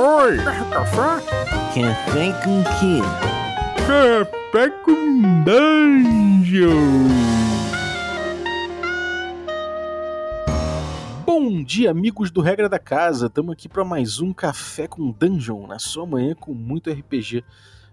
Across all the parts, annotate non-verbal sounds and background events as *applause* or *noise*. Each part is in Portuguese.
Oi! Café? Café com quê? Café com Dungeon! Bom dia, amigos do Regra da Casa. Estamos aqui para mais um Café com Dungeon, na sua manhã com muito RPG.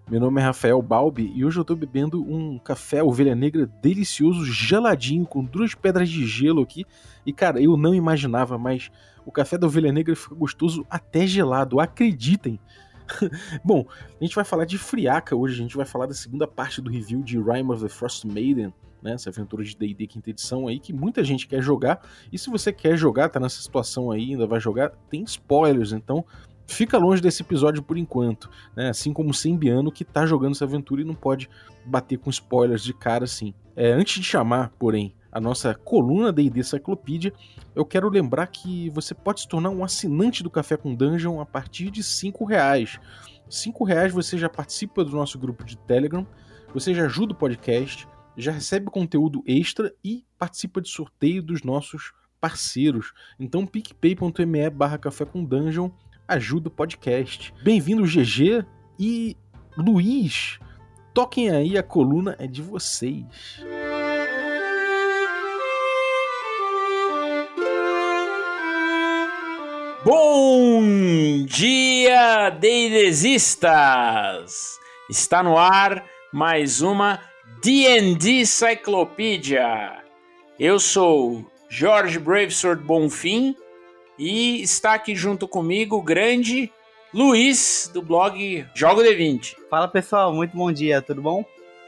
Meu nome é Rafael Balbi e hoje eu estou bebendo um café ovelha negra delicioso, geladinho, com duas pedras de gelo aqui. E cara, eu não imaginava, mas o café da ovelha negra fica gostoso até gelado, acreditem. *laughs* Bom, a gente vai falar de Friaca hoje, a gente vai falar da segunda parte do review de Rime of the Frost Maiden, né, essa aventura de D&D quinta edição aí, que muita gente quer jogar, e se você quer jogar, tá nessa situação aí, ainda vai jogar, tem spoilers, então fica longe desse episódio por enquanto, né? Assim como o Sembiano que tá jogando essa aventura e não pode bater com spoilers de cara assim. É, antes de chamar, porém, a nossa coluna D&D Cyclopedia, eu quero lembrar que você pode se tornar um assinante do Café com Dungeon a partir de cinco reais. Cinco reais você já participa do nosso grupo de Telegram, você já ajuda o podcast, já recebe conteúdo extra e participa de sorteio dos nossos parceiros. Então picpay.me barra café com dungeon ajuda o podcast. Bem-vindo GG e Luiz. Toquem aí, a coluna é de vocês. Bom dia, deidesistas! Está no ar mais uma D&D Cyclopedia. Eu sou Jorge Bravesword Bonfim e está aqui junto comigo o grande Luiz, do blog Jogo D20. Fala pessoal, muito bom dia, tudo bom?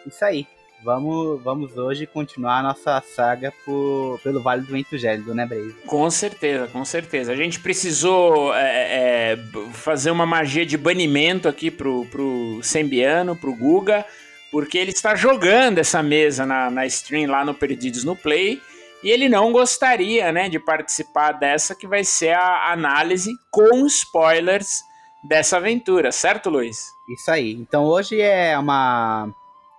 Isso aí, vamos, vamos hoje continuar a nossa saga por, pelo Vale do Vento Gélido, né, Brave? Com certeza, com certeza. A gente precisou é, é, fazer uma magia de banimento aqui pro, pro Sembiano, pro Guga, porque ele está jogando essa mesa na, na stream lá no Perdidos no Play. E ele não gostaria, né, de participar dessa que vai ser a análise com spoilers dessa aventura, certo, Luiz? Isso aí. Então hoje é uma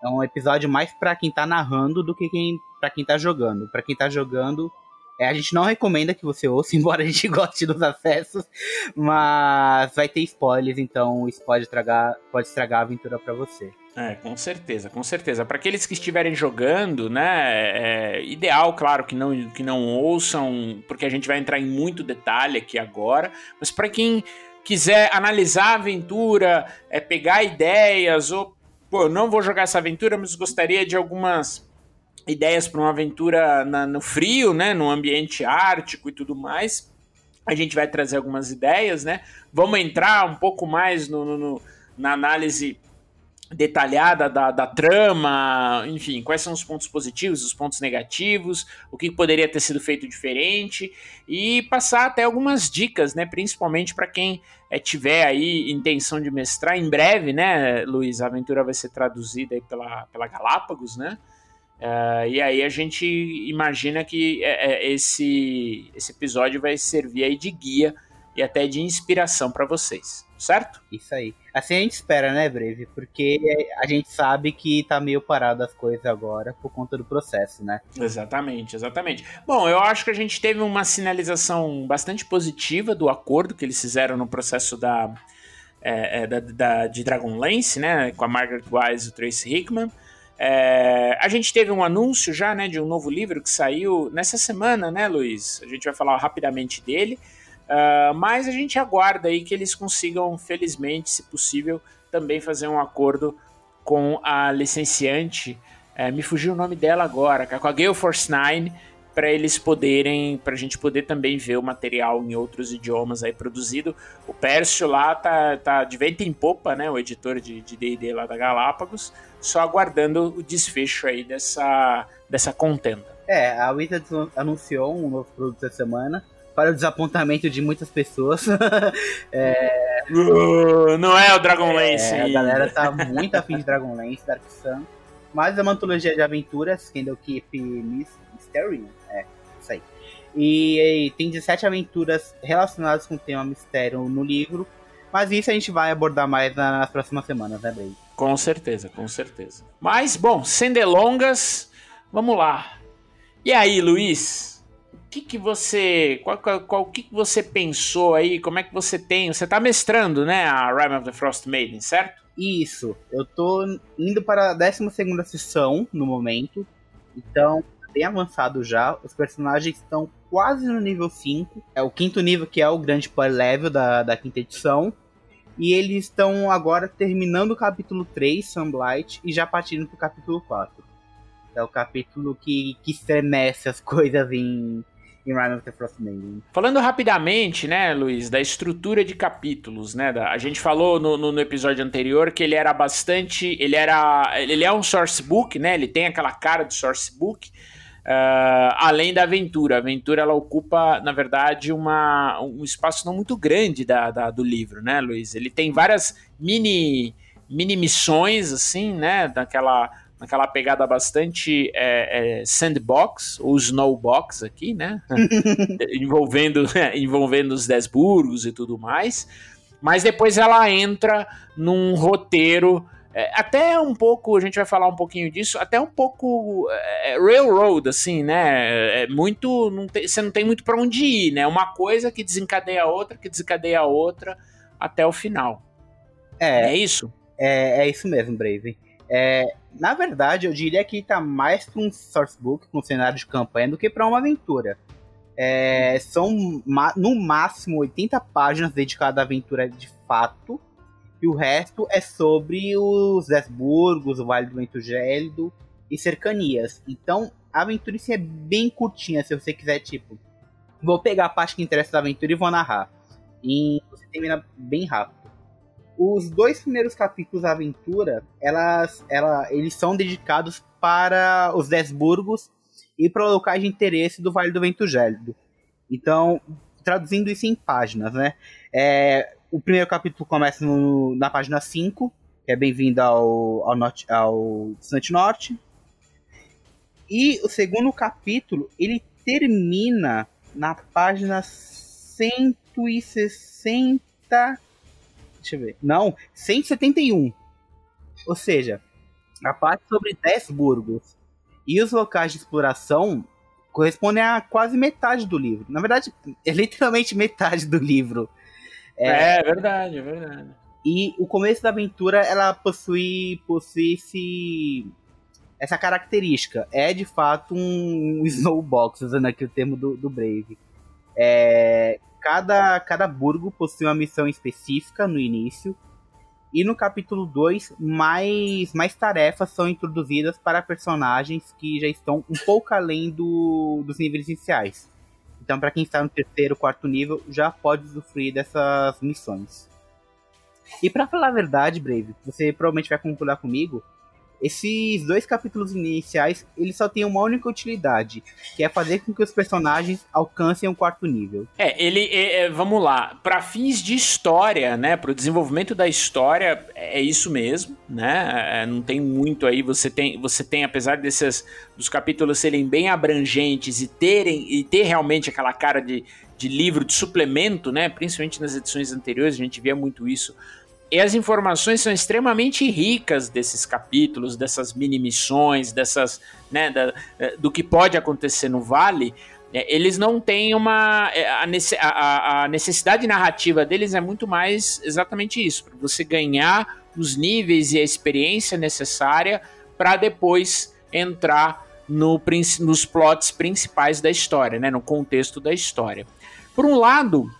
é um episódio mais para quem tá narrando do que quem para quem tá jogando. Para quem tá jogando, é, a gente não recomenda que você ouça, *laughs* embora a gente goste dos acessos, mas vai ter spoilers, então isso pode estragar, pode estragar a aventura para você. É, com certeza, com certeza. Para aqueles que estiverem jogando, né, é ideal, claro, que não, que não ouçam, porque a gente vai entrar em muito detalhe aqui agora, mas para quem quiser analisar a aventura, é pegar ideias, ou, pô, eu não vou jogar essa aventura, mas gostaria de algumas ideias para uma aventura na, no frio, né, no ambiente ártico e tudo mais, a gente vai trazer algumas ideias, né? Vamos entrar um pouco mais no, no, no na análise detalhada da, da trama, enfim, quais são os pontos positivos, os pontos negativos, o que poderia ter sido feito diferente e passar até algumas dicas, né, principalmente para quem é, tiver aí intenção de mestrar em breve, né, Luiz, a aventura vai ser traduzida aí pela, pela Galápagos, né, uh, e aí a gente imagina que é, é, esse, esse episódio vai servir aí de guia e até de inspiração para vocês, certo? Isso aí. Assim a gente espera, né, Breve? Porque a gente sabe que tá meio parado as coisas agora por conta do processo, né? Exatamente, exatamente. Bom, eu acho que a gente teve uma sinalização bastante positiva do acordo que eles fizeram no processo da, é, é, da, da, de Dragonlance, né? Com a Margaret Wise e o Tracy Hickman. É, a gente teve um anúncio já, né, de um novo livro que saiu nessa semana, né, Luiz? A gente vai falar rapidamente dele. Uh, mas a gente aguarda aí que eles consigam, felizmente, se possível, também fazer um acordo com a licenciante. É, me fugiu o nome dela agora, com a Gale Force 9, para eles poderem, para a gente poder também ver o material em outros idiomas aí produzido. O Pércio lá tá, tá de vento em popa, né? O editor de D&D lá da Galápagos, só aguardando o desfecho aí dessa, dessa contenda. É, a Wizards anunciou um novo produto essa semana, para o desapontamento de muitas pessoas. *laughs* é... Uh, não é o Dragonlance. É, a galera tá muito afim de Dragonlance, Dark Sun. Mas é uma antologia de aventuras, Candlekeep Mystery. É, isso aí. E, e, tem 17 aventuras relacionadas com o tema mistério no livro. Mas isso a gente vai abordar mais nas próximas semanas, né, Brady? Com certeza, com certeza. Mas, bom, sem delongas, vamos lá. E aí, Luiz? Que, que você. Qual, qual, qual que, que você pensou aí? Como é que você tem. Você tá mestrando, né? A Rime of the Frost Maiden, certo? Isso. Eu tô indo para a 12 sessão no momento. Então, bem avançado já. Os personagens estão quase no nível 5. É o quinto nível, que é o grande power level da, da quinta edição. E eles estão agora terminando o capítulo 3, Sunlight, e já partindo pro capítulo 4. É o capítulo que, que estremece as *laughs* coisas em, em of the Frost Maiden. Falando rapidamente, né, Luiz, da estrutura de capítulos, né? Da, a gente falou no, no, no, episódio anterior que ele era bastante. Ele era. Ele é um source book, né? Ele tem aquela cara de source book. Uh, além da aventura. A aventura ela ocupa, na verdade, uma, um espaço não muito grande da, da, do livro, né, Luiz? Ele tem várias mini, mini missões, assim, né? Daquela naquela pegada bastante é, é, sandbox, ou snowbox aqui, né? *laughs* envolvendo, *laughs* envolvendo os dez burgos e tudo mais. Mas depois ela entra num roteiro. É, até um pouco, a gente vai falar um pouquinho disso, até um pouco é, railroad, assim, né? É muito. Não tem, você não tem muito para onde ir, né? Uma coisa que desencadeia a outra, que desencadeia a outra até o final. É, é isso? É, é isso mesmo, Brave. É, na verdade, eu diria que tá mais para um sourcebook com um cenário de campanha do que para uma aventura. É, são no máximo 80 páginas dedicadas à aventura de fato, e o resto é sobre os Desburgos, o Vale do Vento Gélido e cercanias. Então, a aventura em si é bem curtinha, se você quiser, tipo, vou pegar a parte que interessa da aventura e vou narrar. E você termina bem rápido. Os dois primeiros capítulos da aventura, elas, ela, eles são dedicados para os Desburgos e para locais de interesse do Vale do Vento Gélido. Então, traduzindo isso em páginas, né? É, o primeiro capítulo começa no, na página 5, que é bem-vindo ao, ao, norte, ao Distante Norte. E o segundo capítulo, ele termina na página 160 Deixa eu ver. Não, 171. Ou seja, a parte sobre 10 burgos e os locais de exploração correspondem a quase metade do livro. Na verdade, é literalmente metade do livro. É, é verdade, é verdade. E o começo da aventura, ela possui, possui esse, essa característica. É, de fato, um *laughs* snowbox, usando aqui o termo do, do Brave. É, cada, cada burgo possui uma missão específica no início. E no capítulo 2, mais, mais tarefas são introduzidas para personagens que já estão um pouco além do, dos níveis iniciais. Então, para quem está no terceiro, quarto nível, já pode usufruir dessas missões. E para falar a verdade, Brave, você provavelmente vai concordar comigo, esses dois capítulos iniciais, eles só têm uma única utilidade, que é fazer com que os personagens alcancem um quarto nível. É, ele, é, é, vamos lá, para fins de história, né, para o desenvolvimento da história, é isso mesmo, né, é, não tem muito aí, você tem, você tem, apesar desses, dos capítulos serem bem abrangentes e terem, e ter realmente aquela cara de, de livro, de suplemento, né, principalmente nas edições anteriores, a gente via muito isso, e as informações são extremamente ricas desses capítulos, dessas mini missões, dessas, né, da, é, do que pode acontecer no Vale. É, eles não têm uma. É, a, a, necessidade narrativa deles é muito mais exatamente isso: para você ganhar os níveis e a experiência necessária para depois entrar no, nos plots principais da história, né, no contexto da história. Por um lado,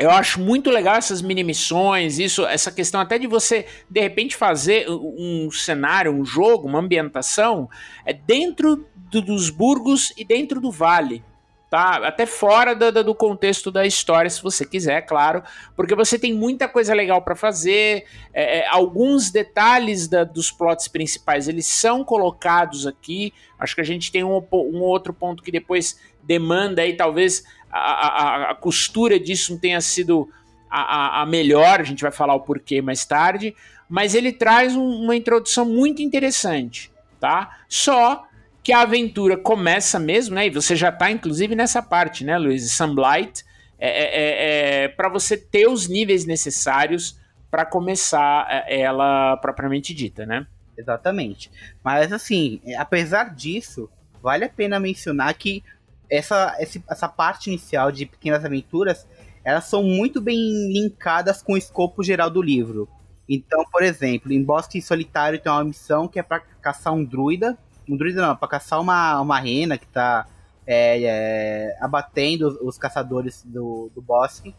eu acho muito legal essas mini missões, isso, essa questão até de você de repente fazer um cenário, um jogo, uma ambientação é dentro do, dos burgos e dentro do vale. Tá? Até fora do, contexto da história, se você quiser, claro, porque você tem muita coisa legal para fazer. É, é, alguns detalhes da, dos plots principais eles são colocados aqui. Acho que a gente tem um, um outro ponto que depois demanda aí, talvez a, a, a costura disso não tenha sido a, a, melhor, a gente vai falar o porquê mais tarde, mas ele traz um, uma introdução muito interessante, tá? Só que a aventura começa mesmo, né? E você já tá, inclusive, nessa parte, né, Luiz? Sunblight é, é, é, é para você ter os níveis necessários para começar é, ela propriamente dita, né? Exatamente. Mas assim, apesar disso, vale a pena mencionar que essa, essa parte inicial de Pequenas Aventuras, elas são muito bem linkadas com o escopo geral do livro. Então, por exemplo, em Bosque Solitário tem uma missão que é para caçar um druida. Um druida não, para caçar uma, uma rena que tá é, é, abatendo os, os, caçadores do, do bosque.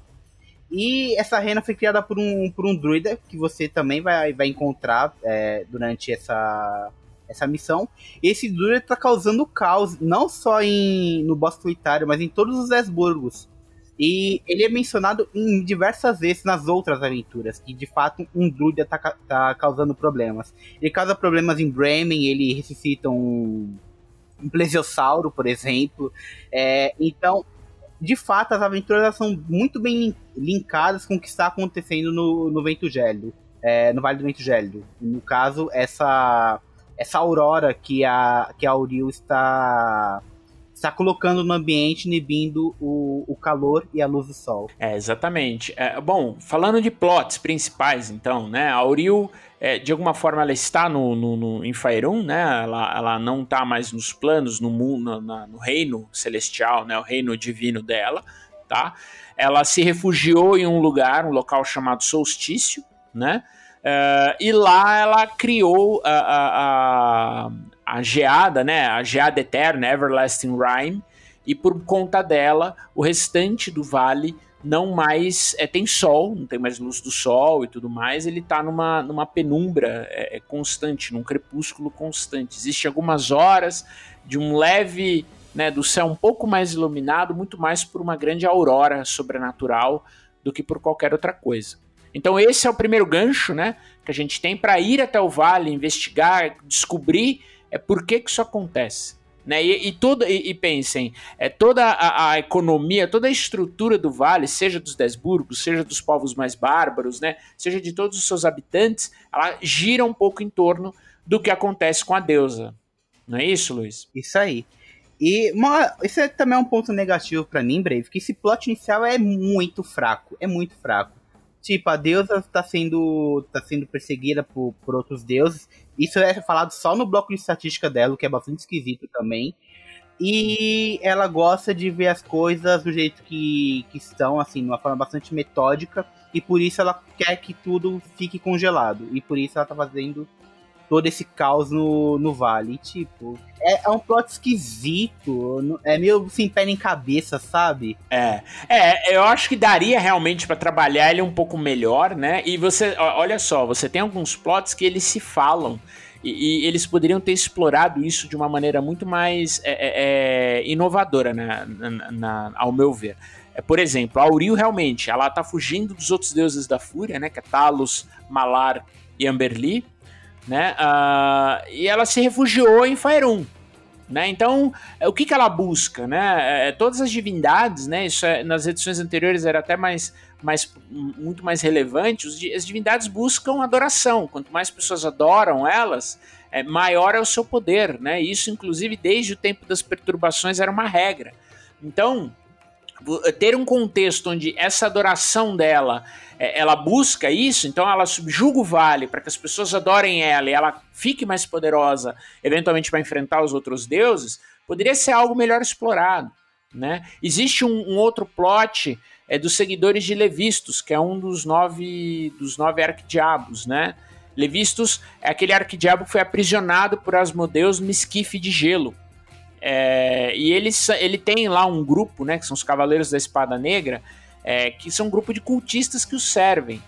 E essa rena foi criada por um, por um druida que você também vai, vai encontrar é, durante essa, essa missão. Esse druida está causando caos, não só em, no Bosque Solitário, mas em todos os Esburgos. E ele é mencionado em diversas vezes nas outras aventuras, que de fato um druida tá, tá causando problemas. Ele causa problemas em Bremen, ele ressuscita um, um plesiosauro, por exemplo. É, então, de fato, as aventuras são muito bem linkadas com o que está acontecendo no, no Vento Gélido, é, no Vale do Vento Gélido. No caso, essa, essa aurora que a, que a Auril está está colocando no ambiente, inibindo o, o calor e a luz do sol. É, exatamente. É, bom, falando de plots principais, então, né? A Auril, é, de alguma forma, ela está no, no, no em Faerun, né? Ela, ela não está mais nos planos, no mundo, no, no reino celestial, né? O reino divino dela, tá? Ela se refugiou em um lugar, um local chamado Solstício, né? Uh, e lá ela criou a, a, a, a geada, né? A geada eterna, Everlasting Rime, e por conta dela, o restante do vale não mais é, tem sol, não tem mais luz do sol e tudo mais, ele está numa, numa penumbra é, constante, num crepúsculo constante. Existem algumas horas de um leve, né, do céu um pouco mais iluminado, muito mais por uma grande aurora sobrenatural do que por qualquer outra coisa. Então esse é o primeiro gancho, né, que a gente tem para ir até o vale, investigar, descobrir é por que, que isso acontece. Né? E, e, e, e, pensem, é, toda a, a, economia, toda a estrutura do vale, seja dos Desburgos, seja dos povos mais bárbaros, né? seja de todos os seus habitantes, ela gira um pouco em torno do que acontece com a deusa. Não é isso, Luiz? Isso aí. E uma, isso é também um ponto negativo para mim, Brave, que esse plot inicial é muito fraco, é muito fraco. Tipo, a deusa está sendo, tá sendo perseguida por, por outros deuses. Isso é falado só no bloco de estatística dela, o que é bastante esquisito também. E ela gosta de ver as coisas do jeito que, que estão, assim, de uma forma bastante metódica. E por isso ela quer que tudo fique congelado. E por isso ela tá fazendo todo esse caos no, no vale. E, tipo, é, é, um plot esquisito. É meio sem pé nem cabeça, sabe? É. É, eu acho que daria realmente para trabalhar ele um pouco melhor, né? E você, olha só, você tem alguns plots que eles se falam. E, e eles poderiam ter explorado isso de uma maneira muito mais é, é, é inovadora, né, na, na, ao meu ver. É, por exemplo, a Auril realmente, ela tá fugindo dos outros deuses da fúria, né? Que é Talos, Malar e Amberli né? Uh, e ela se refugiou em Faerun. Né? Então, é, o que, que ela busca? Né? É, é, todas as divindades, né? Isso é, nas edições anteriores era até mais, mais, muito mais relevante. as divindades buscam adoração. Quanto mais pessoas adoram elas, é, maior é o seu poder. Né? Isso, inclusive, desde o tempo das perturbações era uma regra. Então, ter um contexto onde essa adoração dela é, ela busca isso, então ela subjuga o vale para que as pessoas adorem ela e ela fique mais poderosa, eventualmente para enfrentar os outros deuses, poderia ser algo melhor explorado. Né? Existe um, um, outro plot é dos seguidores de Levistos, que é um dos nove dos nove arquidiabos, né? Levistos é aquele arquidiabo que foi aprisionado por Asmodeus no esquife de gelo. É, e ele, ele tem lá um grupo, né, que são os Cavaleiros da Espada Negra, é, que são um grupo de cultistas que os servem.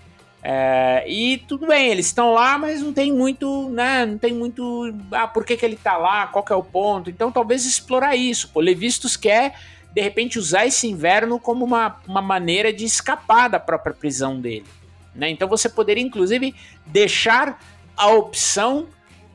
É, e tudo bem, eles estão lá, mas não tem muito, né? Não tem muito. Ah, por que, que ele tá lá? Qual é o ponto? Então talvez explorar isso. Pô, Levistus quer, de repente, usar esse inverno como uma, uma maneira de escapar da própria prisão dele. Né? Então você poderia, inclusive, deixar a opção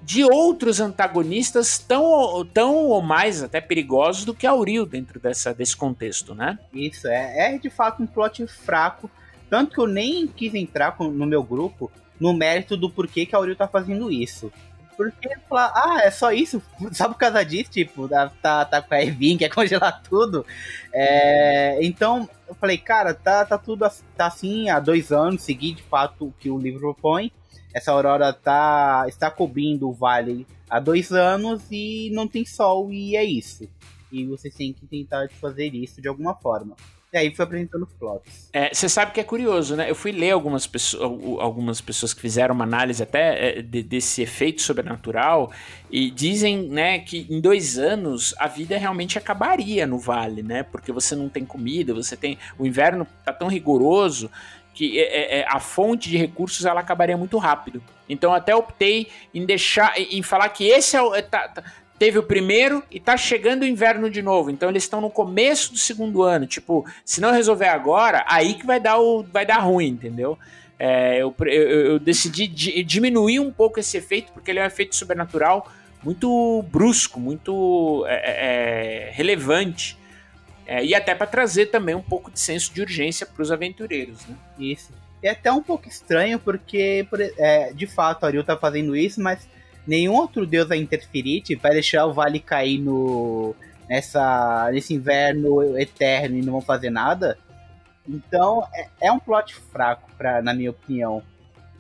de outros antagonistas tão, tão ou mais até perigosos do que Auril dentro dessa, desse contexto, né? Isso, é, é de fato um plot fraco, tanto que eu nem quis entrar no meu grupo no mérito do porquê que Auril tá fazendo isso. Porque falar, ah, é só isso? *laughs* Só por causa disso, tipo, tá, tá, tá com a Evin, quer congelar tudo. É, então, eu falei, cara, tá, tá tudo tá assim há dois anos, segui de fato o que o livro propõe essa aurora tá, está cobrindo o vale há dois anos e não tem sol, e é isso. E vocês têm que tentar fazer isso de alguma forma. E aí foi apresentando os plots. É, você sabe que é curioso, né? Eu fui ler algumas pessoas, algumas pessoas que fizeram uma análise até é, de, desse efeito sobrenatural e dizem, né, que em dois anos a vida realmente acabaria no vale, né? Porque você não tem comida, você tem o inverno tá tão rigoroso que é, é, é a fonte de recursos ela acabaria muito rápido. Então até optei em deixar, em falar que esse é o, é, tá, tá, teve o primeiro e tá chegando o inverno de novo. Então eles estão no começo do segundo ano. Tipo, se não resolver agora, aí que vai dar, o, vai dar ruim, entendeu? É, eu, eu, eu, decidi diminuir um pouco esse efeito, porque ele é um efeito sobrenatural muito brusco, muito é relevante. É, e até para trazer também um pouco de senso de urgência para os aventureiros. Né? Isso. É até um pouco estranho, porque é, de fato Ariel tá fazendo isso, mas nenhum outro deus vai interferir, tipo, vai deixar o vale cair no nessa nesse inverno eterno e não vão fazer nada. Então é, é um plot fraco, pra, na minha opinião.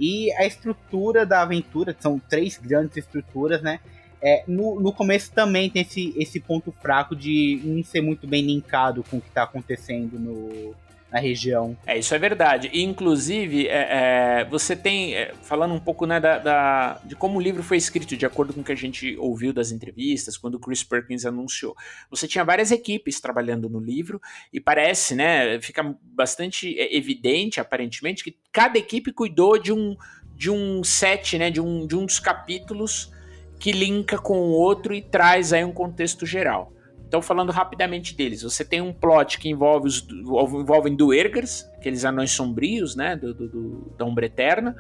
E a estrutura da aventura, são três grandes estruturas, né? É, no, no começo também tem esse, esse ponto fraco de não ser muito bem linkado com o que está acontecendo no, na região. É, isso é verdade. E, inclusive, é, é, você tem, é, falando um pouco né, da, da, de como o livro foi escrito, de acordo com o que a gente ouviu das entrevistas, quando o Chris Perkins anunciou. Você tinha várias equipes trabalhando no livro, e parece, né, fica bastante é, evidente, aparentemente, que cada equipe cuidou de um, de um set, né, de um, de um dos capítulos que linka com o outro e traz aí um contexto geral. Então, falando rapidamente deles, você tem um plot que envolve os envolvem Duergers, aqueles anões sombrios, né, do, do, do da Umbra Eterna.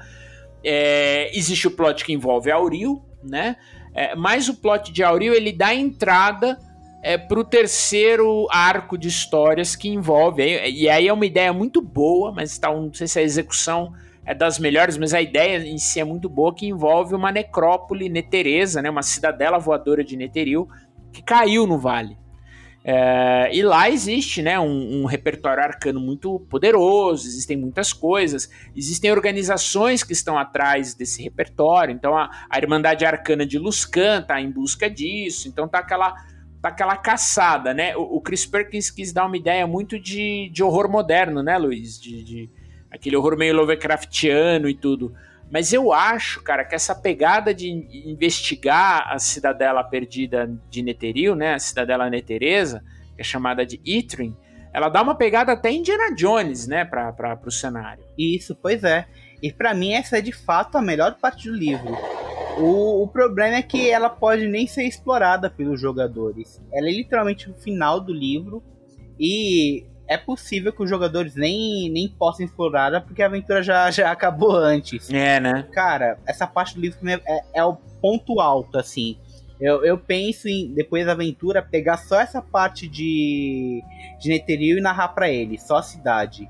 É, existe o plot que envolve Auril, né? É, mas o plot de Auril ele dá entrada é, para o terceiro arco de histórias que envolve. E aí é uma ideia muito boa, mas tá, não sei se a execução é das melhores, mas a ideia em si é muito boa, que envolve uma necrópole neteresa, né, uma cidadela voadora de Neteril, que caiu no vale. É, e lá existe né, um, um, repertório arcano muito poderoso, existem muitas coisas, existem organizações que estão atrás desse repertório. Então a, a Irmandade Arcana de Luscan está em busca disso, então tá aquela, tá aquela caçada, né? O, o, Chris Perkins quis dar uma ideia muito de, de horror moderno, né, Luiz? De, de aquele horror meio Lovecraftiano e tudo. Mas eu acho, cara, que essa pegada de investigar a cidadela perdida de Netheril, né, a cidadela neteresa, que é chamada de Itrin, ela dá uma pegada até Indiana Jones, né, para o cenário. Isso, pois é. E para mim essa é de fato a melhor parte do livro. O, o, problema é que ela pode nem ser explorada pelos jogadores. Ela é literalmente o final do livro e é possível que os jogadores nem, nem possam explorar porque a aventura já, já acabou antes. É, né? Cara, essa parte do livro é, é o ponto alto, assim. Eu, eu penso em, depois da aventura, pegar só essa parte de, de Netheril e narrar para ele, só a cidade.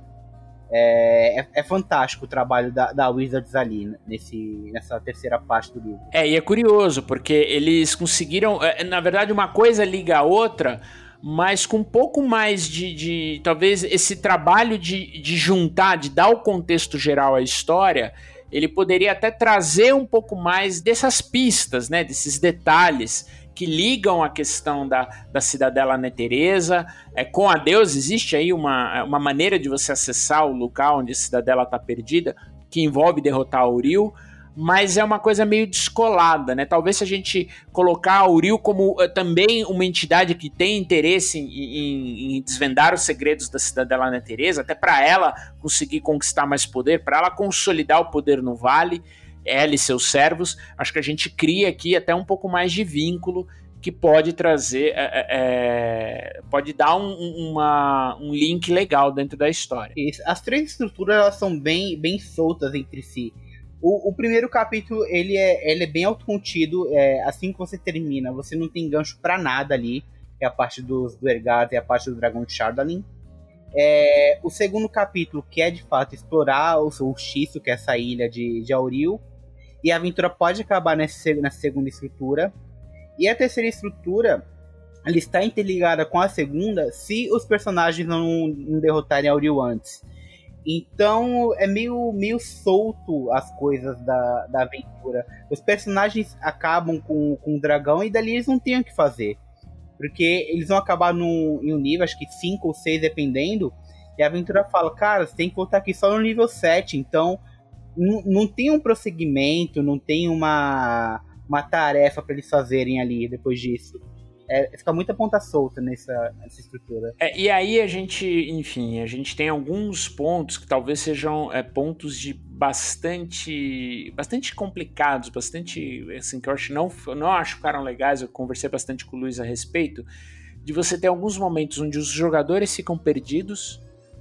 É, é, é, fantástico o trabalho da, da Wizards ali nesse, nessa terceira parte do livro. É, e é curioso, porque eles conseguiram. É, na verdade, uma coisa liga a outra mas com um pouco mais de, de talvez esse trabalho de, de juntar, de dar o contexto geral à história, ele poderia até trazer um pouco mais dessas pistas, né, desses detalhes que ligam a questão da, da cidadela Neteresa. É, com a Deus existe aí uma, uma maneira de você acessar o local onde a cidadela está perdida, que envolve derrotar a Uriel mas é uma coisa meio descolada, né? Talvez se a gente colocar a Uriel como uh, também uma entidade que tem interesse em, em, em desvendar os segredos da cidadela Ana Teresa, até para ela conseguir conquistar mais poder, para ela consolidar o poder no Vale, ela e seus servos, acho que a gente cria aqui até um pouco mais de vínculo que pode trazer, é, é, pode dar um, uma, um link legal dentro da história. As três estruturas elas são bem, bem soltas entre si. O, o, primeiro capítulo, ele é, ele é bem autocontido. É, assim que você termina, você não tem gancho para nada ali. É a parte dos do Ergath e a parte do Dragão de Chardalin. É, o segundo capítulo, que é de fato explorar o Solstício, que é essa ilha de, de Auril. E a aventura pode acabar nessa, nessa segunda estrutura. E a terceira estrutura, ela está interligada com a segunda se os personagens não, não derrotarem Auril antes. Então é meio, meio solto as coisas da, da aventura. Os personagens acabam com, com o dragão e dali eles não têm o que fazer. Porque eles vão acabar num, em um nível, acho que 5 ou 6 dependendo, e a aventura fala, cara, você tem que voltar aqui só no nível 7, então não, tem um prosseguimento, não tem uma, uma tarefa para eles fazerem ali depois disso. É, fica muita ponta solta nessa, nessa estrutura. É, e aí a gente, enfim, a gente tem alguns pontos que talvez sejam é, pontos de bastante bastante complicados, bastante assim que eu acho não não acho ficaram legais. Eu conversei bastante com o Luiz a respeito de você ter alguns momentos onde os jogadores ficam perdidos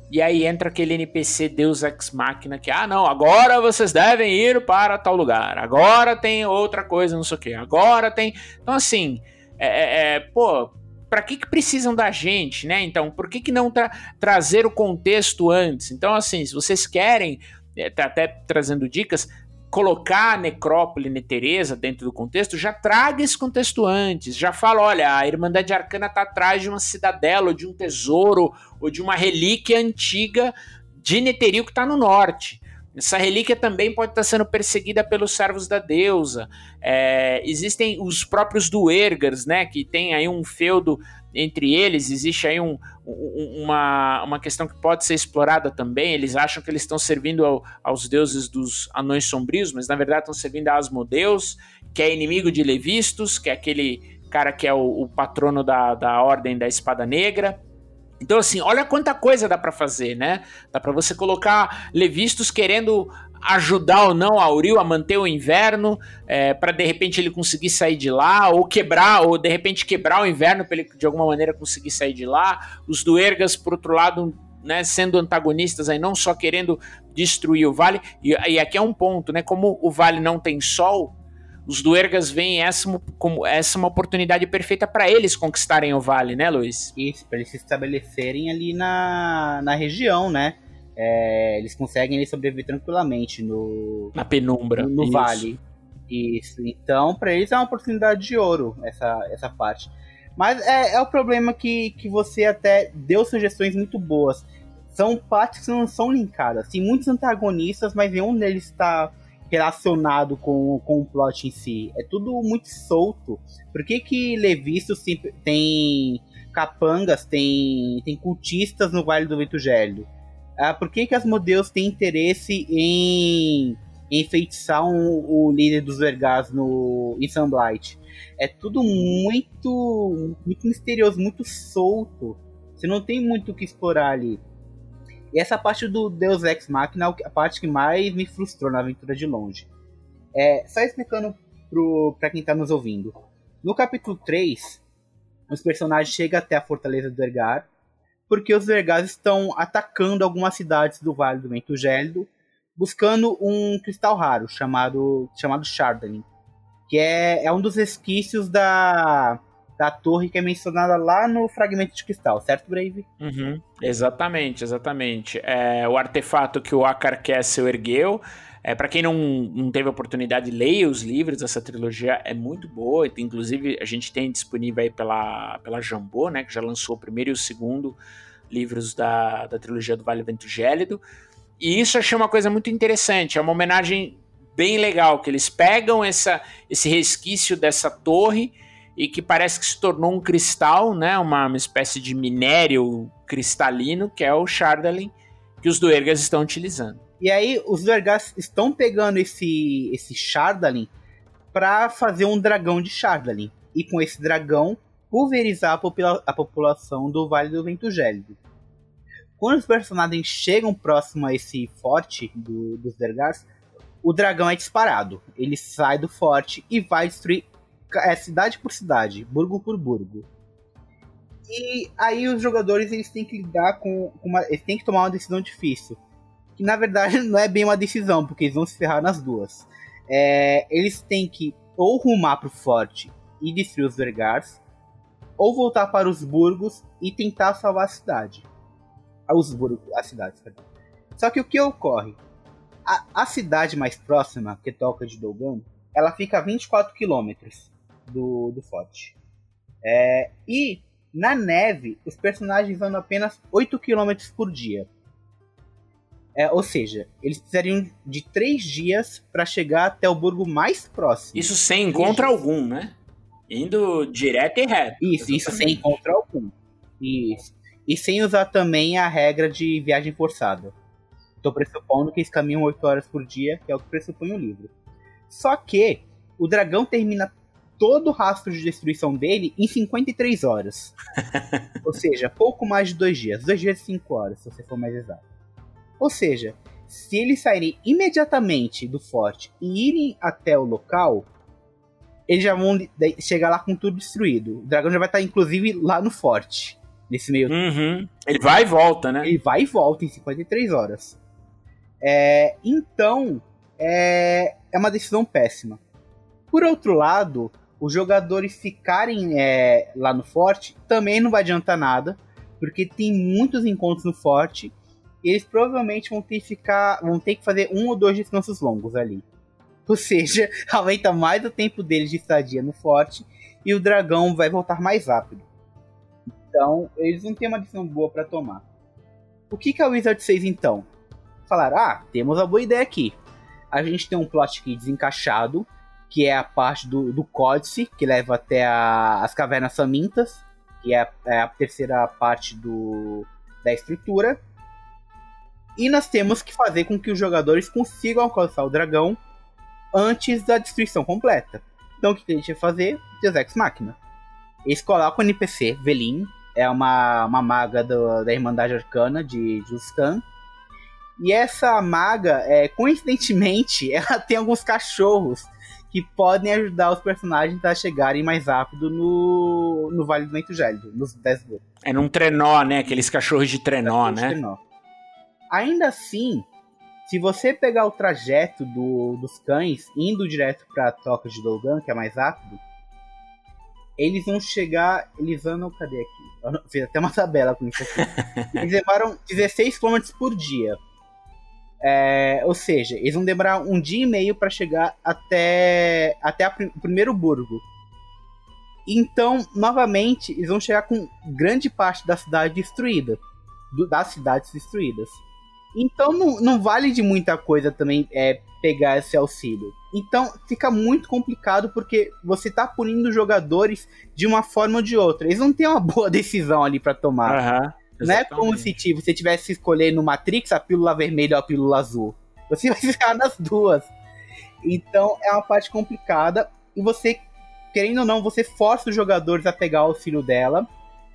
e aí entra aquele NPC Deus Ex Machina que, ah, não, agora vocês devem ir para tal lugar. Agora tem outra coisa, não sei o que. Agora tem. Então, assim, é, é, é pô, para que, que precisam da gente, né? Então, por que, que não tra trazer o contexto antes? Então, assim, se vocês querem, é, tá até trazendo dicas, colocar a necrópole Neteresa dentro do contexto, já traga esse contexto antes. Já fala, olha, a Irmandade Arcana está atrás de uma cidadela, ou de um tesouro, ou de uma relíquia antiga de Neterio que está no norte. Essa relíquia também pode estar sendo perseguida pelos servos da deusa. É, existem os próprios Duergars, né? Que tem aí um feudo entre eles. Existe aí um, uma, uma questão que pode ser explorada também. Eles acham que eles estão servindo ao, aos deuses dos anões sombrios, mas na verdade estão servindo a Asmodeus, que é inimigo de Levistos, que é aquele cara que é o, o patrono da, da Ordem da Espada Negra. Então, assim, olha quanta coisa dá para fazer, né? Dá para você colocar levistos querendo ajudar ou não Auril a manter o inverno, é, para de repente ele conseguir sair de lá, ou quebrar, ou de repente quebrar o inverno para ele de alguma maneira conseguir sair de lá. Os Duergas, por outro lado, né, sendo antagonistas aí, não só querendo destruir o vale. E, e aqui é um ponto, né? Como o vale não tem sol, os Duergas veem essa como essa uma oportunidade perfeita para eles conquistarem o vale, né, Luiz? Isso, para eles se estabelecerem ali na, na região, né? É, eles conseguem sobreviver tranquilamente no na penumbra, no, no vale. Isso. Então, para eles é uma oportunidade de ouro essa essa parte. Mas é, é o problema que, que você até deu sugestões muito boas. São partes que não são linkadas. Tem muitos antagonistas, mas nenhum deles está relacionado com, com o plot em si. É tudo muito solto. Por que que Levisto tem capangas, tem, tem cultistas no Vale do Vento Gélido? Ah, por que que as modelos têm interesse em enfeitiçar um, o líder dos Vergas no, em Sunblight? É tudo muito, muito misterioso, muito solto. Você não tem muito o que explorar ali. E essa parte do Deus Ex Machina é a parte que mais me frustrou na aventura de longe. É, só explicando pro, pra quem tá nos ouvindo. No capítulo 3, os personagens chegam até a fortaleza do Ergar, porque os Ergars estão atacando algumas cidades do Vale do Vento Gélido, buscando um cristal raro chamado, chamado Shardalin, que é, é um dos resquícios da, da torre que é mencionada lá no fragmento de cristal, certo, Brave? Uhum, exatamente, exatamente. É, o artefato que o Akar Kessel ergueu. É, para quem não, não teve oportunidade, leia os livros dessa trilogia, é muito boa. Inclusive, a gente tem disponível aí pela, pela Jambô, né, que já lançou o primeiro e o segundo livros da, da trilogia do Vale Vento Gélido. E isso eu achei uma coisa muito interessante. É uma homenagem bem legal, que eles pegam essa, esse resquício dessa torre e que parece que se tornou um cristal, né, uma, uma espécie de minério cristalino, que é o Shardalin, que os Duergas estão utilizando. E aí os Duergas estão pegando esse, esse Shardalin para fazer um dragão de Shardalin. E com esse dragão, pulverizar a, popula a população do Vale do Vento Gélido. Quando os personagens chegam próximo a esse forte do, dos Duergas, o dragão é disparado. Ele sai do forte e vai destruir é cidade por cidade, burgo por burgo. E aí os jogadores eles têm que lidar com, uma, eles têm que tomar uma decisão difícil, que na verdade *laughs* não é bem uma decisão, porque eles vão se ferrar nas duas. É, eles têm que ou rumar para o forte e destruir os Vergars, ou voltar para os burgos e tentar salvar a cidade. Ah, os burgos, a cidade, perdão. Só que o que ocorre? A, a cidade mais próxima, que toca de Dogan, ela fica a 24 quilômetros do, do forte. É, e na neve, os personagens andam apenas 8 km por dia. É, ou seja, eles precisariam de 3 dias para chegar até o burgo mais próximo. Isso sem encontro algum, né? Indo direto e reto. Isso, isso sem encontro algum. Isso. E sem usar também a regra de viagem forçada. Estou pressupondo que eles caminham 8 horas por dia, que é o que pressupõe o livro. Só que o dragão termina todo o rastro de destruição dele em 53 horas. *laughs* Ou seja, pouco mais de dois dias. Dois dias e cinco horas, se você for mais exato. Ou seja, se eles saírem imediatamente do forte e irem até o local, eles já vão chegar lá com tudo destruído. O dragão já vai estar, inclusive, lá no forte. Nesse meio uhum. Ele vai e volta, né? Ele vai e volta em 53 horas. É, então, é, é uma decisão péssima. Por outro lado, os jogadores ficarem é, lá no forte também não vai adiantar nada, porque tem muitos encontros no forte e eles provavelmente vão ter, que ficar, vão ter que fazer um ou dois descansos longos ali. *laughs* Ou seja, *laughs* aumenta mais o tempo deles de estadia no forte e o dragão vai voltar mais rápido. Então, eles não têm uma decisão boa para tomar. O que, que a Wizard fez então? Falaram: ah, temos uma boa ideia aqui. A gente tem um plot aqui desencaixado que é a parte do, do códice, que leva até a, as cavernas famintas, que é a, é a terceira parte do, da estrutura. E nós temos que fazer com que os jogadores consigam alcançar o dragão antes da destruição completa. Então o que a gente vai fazer? Deus Ex Machina. Eles colocam o NPC, Velin, é uma, uma maga do, da Irmandade Arcana de Juscan. E essa maga, é, coincidentemente, *laughs* ela tem alguns cachorros que podem ajudar os personagens a chegarem mais rápido no, no Vale do Vento Gélido, nos 10 É num trenó, né? Aqueles cachorros de trenó, né? De trenó. Ainda assim, se você pegar o trajeto do, dos cães indo direto para a toca de Dolgan, que é mais rápido, eles vão chegar. Eles andam. Cadê aqui? Eu fiz até uma tabela com isso aqui. *laughs* eles levaram 16 km por dia. É, ou seja, eles vão demorar um dia e meio para chegar até, até o primeiro burgo. Então, novamente, eles vão chegar com grande parte da cidade destruída. Do, das cidades destruídas. Então não, não vale de muita coisa também é, pegar esse auxílio. Então fica muito complicado porque você tá punindo jogadores de uma forma ou de outra. Eles não têm uma boa *laughs* decisão ali para tomar. Uhum. Não é como se tipo, você tivesse que escolher no Matrix a pílula vermelha ou a pílula azul. Você *laughs* vai ficar nas duas. Então é uma parte complicada. E você, querendo ou não, você força os jogadores a pegar o auxílio dela.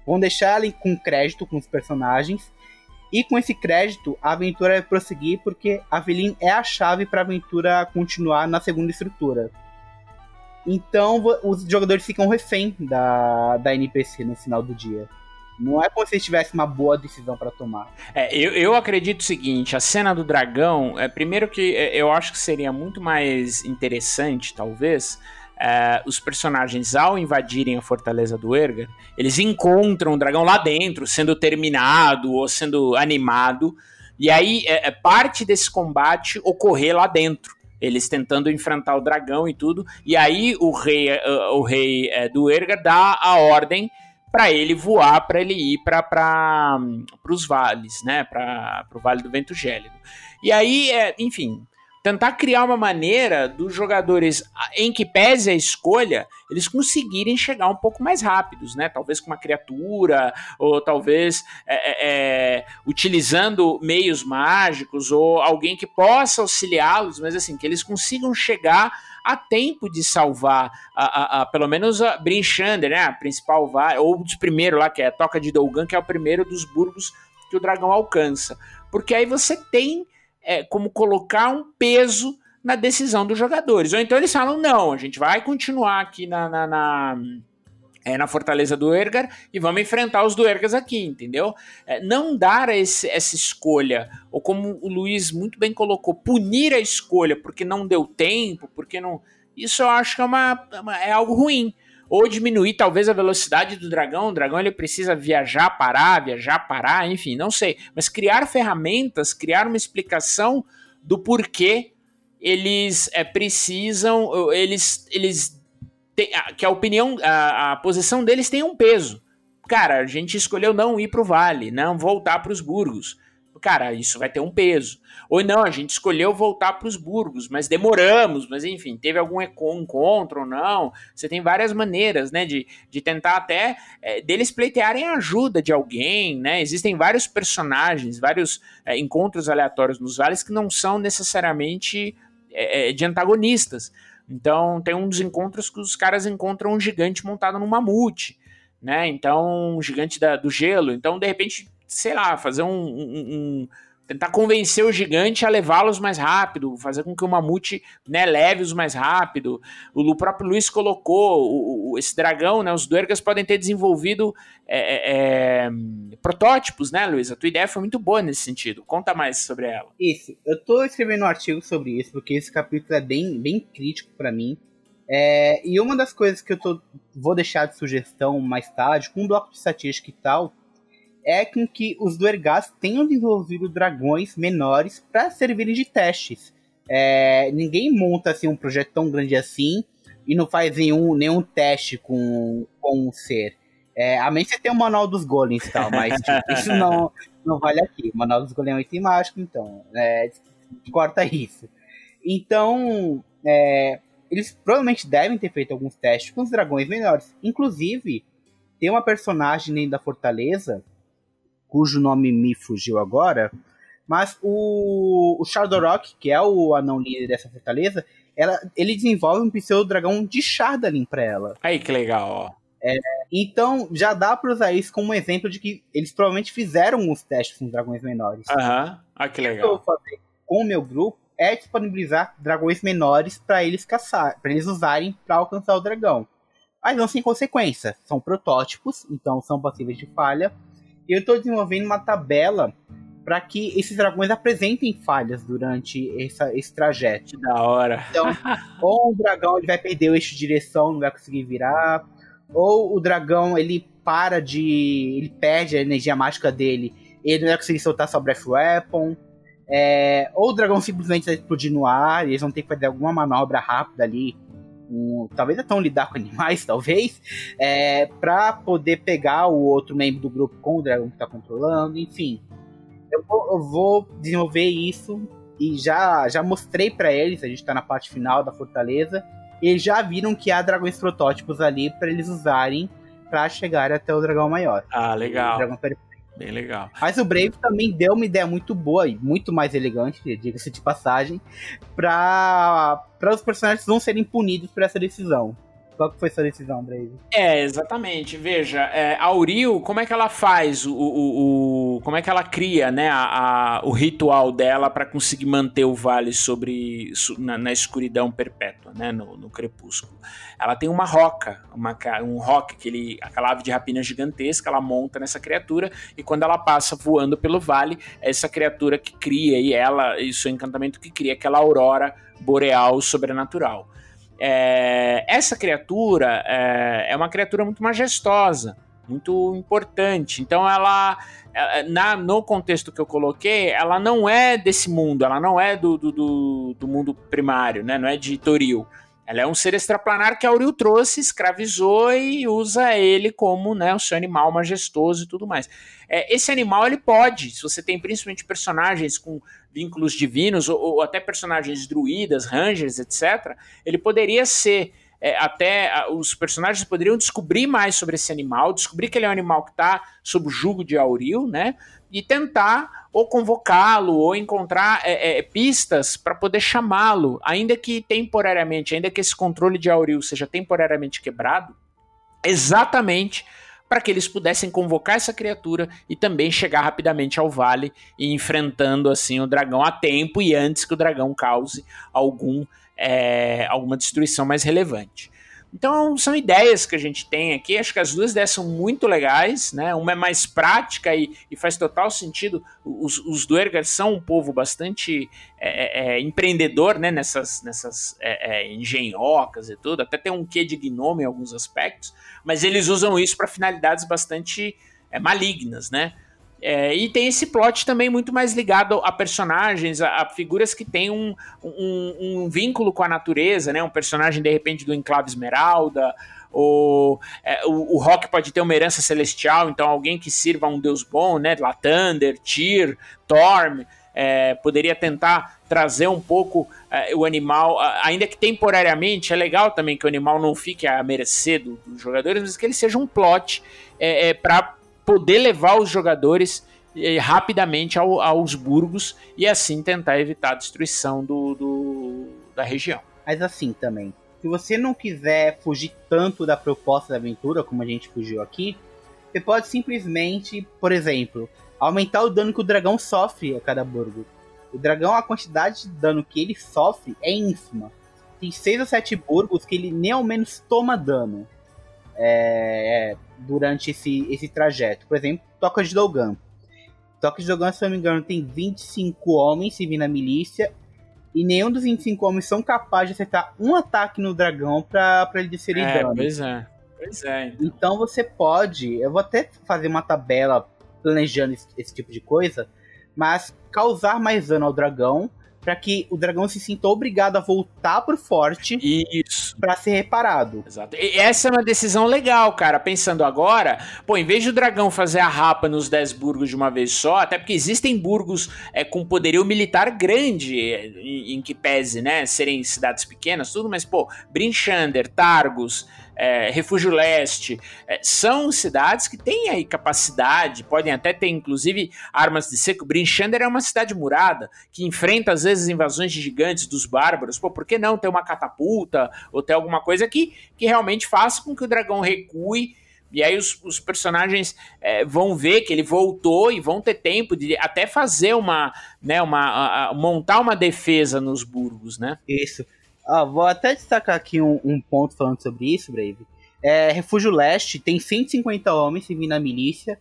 Vão deixar ela com crédito com os personagens. E com esse crédito, a aventura vai prosseguir porque a Velin é a chave para a aventura continuar na segunda estrutura. Então os jogadores ficam refém da, da NPC no final do dia. Não é como se tivesse uma boa decisão para tomar. É, eu, eu acredito o seguinte: a cena do dragão, é, primeiro que é, eu acho que seria muito mais interessante, talvez, é, os personagens, ao invadirem a fortaleza do Ergar, eles encontram o dragão lá dentro, sendo terminado ou sendo animado. E aí, é, é parte desse combate ocorrer lá dentro eles tentando enfrentar o dragão e tudo. E aí o rei, uh, o rei do Ergar dá a ordem para ele voar, para ele ir para os vales, né? Para o Vale do Vento Gélido. E aí, é, enfim, tentar criar uma maneira dos jogadores, em que pese a escolha, eles conseguirem chegar um pouco mais rápidos, né? Talvez com uma criatura, ou talvez é, é, é utilizando meios mágicos, ou alguém que possa auxiliá-los, mas assim, que eles consigam chegar a tempo de salvar, a, a, a pelo menos a Brinchander, né? A principal vai, ou dos primeiros lá, que é a Toca de Dolgan, que é o primeiro dos burgos que o dragão alcança. Porque aí você tem é, como colocar um peso na decisão dos jogadores. Ou então eles falam: não, a gente vai continuar aqui na, na, na é, na Fortaleza do Ergar e vamos enfrentar os do Ergas aqui, entendeu? É, não dar esse, essa escolha, ou como o Luiz muito bem colocou, punir a escolha porque não deu tempo, porque não. Isso eu acho que é, uma, é algo ruim. Ou diminuir talvez a velocidade do dragão. O dragão ele precisa viajar, parar, viajar, parar, enfim, não sei. Mas criar ferramentas, criar uma explicação do porquê eles é, precisam, eles, eles que a opinião, a, a posição deles tem um peso. Cara, a gente escolheu não ir para o vale, não voltar para os burgos. cara, isso vai ter um peso. Ou não, a gente escolheu voltar para os burgos, mas demoramos, mas enfim, teve algum encontro ou não. Você tem várias maneiras, né, de, de tentar até é, deles pleitearem a ajuda de alguém, né? Existem vários personagens, vários é, encontros aleatórios nos vales que não são necessariamente é, é de antagonistas. Então, tem um dos encontros que os caras encontram um gigante montado num mamute, né? Então, um gigante da, do gelo. Então, de repente, sei lá, fazer um, um, um tentar convencer o gigante a levá-los mais rápido, fazer com que o mamute né, leve-os mais rápido. O, próprio Luiz colocou o, o, esse dragão, né, os Duergas podem ter desenvolvido é, é, é, protótipos, né, Luiz? A tua ideia foi muito boa nesse sentido. Conta mais sobre ela. Isso, eu tô escrevendo um artigo sobre isso, porque esse capítulo é bem, bem crítico para mim. É, e uma das coisas que eu tô, vou deixar de sugestão mais tarde, com um bloco de estatística e tal, é com que os Duergas tenham desenvolvido dragões menores para servirem de testes. É, ninguém monta assim, um projeto tão grande assim e não faz nenhum, nenhum teste com, com um ser. É, a menos que você tenha o manual dos golems e tal, mas tipo, *laughs* isso não, não vale aqui. O manual dos golems é item mágico, então é, corta isso. Então, é, eles provavelmente devem ter feito alguns testes com os dragões menores. Inclusive, tem uma personagem dentro da fortaleza cujo nome me fugiu agora, mas o, o Shardorok, que é o anão líder dessa fortaleza, ela, ele desenvolve um pseudo-dragão de Shardalin pra ela. Aí que legal, ó. É, então já dá pra usar isso como um exemplo de que eles provavelmente fizeram os testes com dragões menores. Aham, uhum. ah, que legal. O que eu vou fazer com o meu grupo é disponibilizar dragões menores para eles caçar, para eles usarem para alcançar o dragão. Mas não sem consequência, são protótipos, então são passíveis de falha eu estou desenvolvendo uma tabela para que esses dragões apresentem falhas durante essa, esse trajeto. Que da hora. Então, *laughs* ou o dragão ele vai perder o eixo de direção, não vai conseguir virar, ou o dragão ele para de. ele perde a energia mágica dele, ele não vai conseguir soltar sua Breath Weapon. É, ou o dragão simplesmente vai explodir no ar, e eles vão ter que fazer alguma manobra rápida ali com, talvez até um lidar com *laughs* animais, talvez, é, para poder pegar o outro membro do grupo com o dragão que está controlando, enfim. Eu vou, eu vou, desenvolver isso e já, já mostrei para eles, a gente está na parte final da fortaleza, e eles já viram que há dragões protótipos ali para eles usarem para chegar até o dragão maior. Ah, legal. O dragão Bem legal. Mas o Brave também deu uma ideia muito boa e muito mais elegante, diga-se de passagem, para os personagens não serem punidos por essa decisão. Qual foi sua decisão, Brave? É, exatamente. Veja, é, a Auril, como é que ela faz o, o, o como é que ela cria, né, a, a o ritual dela para conseguir manter o vale sobre na, na escuridão perpétua, né, no, no, crepúsculo? Ela tem uma roca, uma, um rock, aquele, aquela ave de rapina gigantesca, ela monta nessa criatura e quando ela passa voando pelo vale, é essa criatura que cria e ela e seu encantamento que cria aquela aurora boreal sobrenatural. É, essa criatura é, é, uma criatura muito majestosa, muito importante. Então ela, é, na, no contexto que eu coloquei, ela não é desse mundo, ela não é do, do, do mundo primário, né? não é de Toril. Ela é um ser extraplanar que Auril trouxe, escravizou e usa ele como né, o seu animal majestoso e tudo mais. É, esse animal ele pode, se você tem principalmente personagens com vínculos divinos ou, ou até personagens druidas, rangers, etc., ele poderia ser é, até os personagens poderiam descobrir mais sobre esse animal, descobrir que ele é um animal que está sob o jugo de Auril, né? E tentar ou convocá-lo ou encontrar é, é, pistas para poder chamá-lo, ainda que temporariamente, ainda que esse controle de Auril seja temporariamente quebrado, exatamente para que eles pudessem convocar essa criatura e também chegar rapidamente ao vale e enfrentando assim o dragão a tempo e antes que o dragão cause algum é, alguma destruição mais relevante. Então são ideias que a gente tem aqui. Acho que as duas ideias são muito legais, né? Uma é mais prática e, e faz total sentido. Os, os são um povo bastante é, é, é empreendedor, né? Nessas, nessas é, é, engenhocas e tudo. Até tem um quê de gnome em alguns aspectos, mas eles usam isso para finalidades bastante é, malignas, né? É, e tem esse plot também muito mais ligado a personagens, a, a figuras que têm um, um, um, vínculo com a natureza, né? Um personagem, de repente, do Enclave Esmeralda, ou é, o, o, Rock pode ter uma herança celestial, então alguém que sirva a um deus bom, né? Latander, Tyr, Torm, é, poderia tentar trazer um pouco é, o animal, ainda que temporariamente, é legal também que o animal não fique à mercê do, dos jogadores, mas que ele seja um plot é, é para poder levar os jogadores eh, rapidamente ao, aos burgos e assim tentar evitar a destruição do, do, da região. Mas assim também, se você não quiser fugir tanto da proposta da aventura, como a gente fugiu aqui, você pode simplesmente, por exemplo, aumentar o dano que o dragão sofre a cada burgo. O dragão, a quantidade de dano que ele sofre é ínfima. Tem 6 ou 7 burgos que ele nem ao menos toma dano. É, é, durante esse, esse trajeto. Por exemplo, Toca de Dogan. Toca de Dogan, se não me engano, tem 25 homens se vir na milícia. E nenhum dos 25 homens são capazes de acertar um ataque no dragão pra, pra ele descer é, dano. Pois é. Pois é. Então. então. você pode. Eu vou até fazer uma tabela planejando esse, esse tipo de coisa. Mas causar mais dano ao dragão para que o dragão se sinta obrigado a voltar pro forte Isso. para ser reparado. Exato. E essa é uma decisão legal, cara. Pensando agora, pô, em vez de o dragão fazer a rapa nos 10 burgos de uma vez só, até porque existem burgos é, com poderio militar grande, em, em, que pese, né, serem cidades pequenas, tudo, mas, pô, Brinchander, Targus, é, Refúgio Leste, é, são cidades que têm aí capacidade, podem até ter inclusive armas de seco. Brinchander é uma cidade murada que enfrenta às vezes invasões de gigantes dos bárbaros. Pô, por que não ter uma catapulta ou ter alguma coisa que, que realmente faça com que o dragão recue? E aí os, os personagens é, vão ver que ele voltou e vão ter tempo de até fazer uma, né, uma a, a, montar uma defesa nos burgos, né? Isso. Ah, vou até destacar aqui um, um, ponto falando sobre isso, Brave. É, Refúgio Leste tem 150 homens se vir na milícia.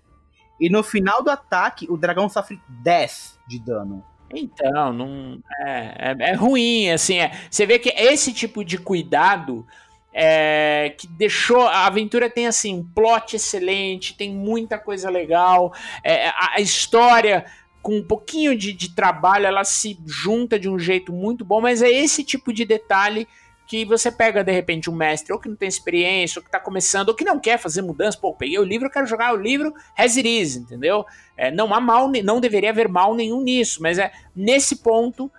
E no final do ataque, o dragão sofre 10 de dano. Então, não é, é, é ruim, assim, é, você vê que esse tipo de cuidado é, que deixou a aventura tem assim um plot excelente, tem muita coisa legal, é, a, a, história com um pouquinho de, de trabalho, ela se junta de um jeito muito bom, mas é esse tipo de detalhe que você pega de repente um mestre ou que não tem experiência, ou que está começando, ou que não quer fazer mudança, pô, peguei o livro, quero jogar o livro as it is, entendeu? É, não há mal, não deveria haver mal nenhum nisso, mas é nesse ponto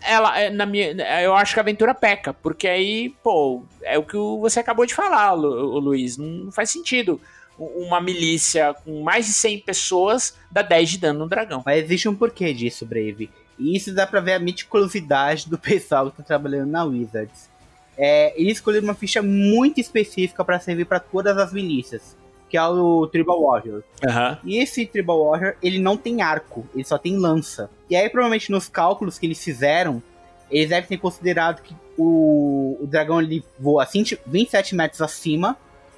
ela é, na minha, eu acho que a aventura peca, porque aí, pô, é o que você acabou de falar, Lu, Luiz, não faz sentido uma milícia com mais de 100 pessoas dá 10 de dano no dragão. Mas existe um porquê disso, Brave. E isso dá pra ver a meticulosidade do *laughs* pessoal que tá trabalhando na Wizards. É, eles escolheram uma ficha muito específica para servir para todas as milícias, que é o Tribal Warrior. Uhum. E esse Tribal Warrior, ele não tem arco, ele só tem lança. E aí, provavelmente, nos cálculos que eles fizeram, eles devem ter considerado que o, o dragão ele voa 27 metros acima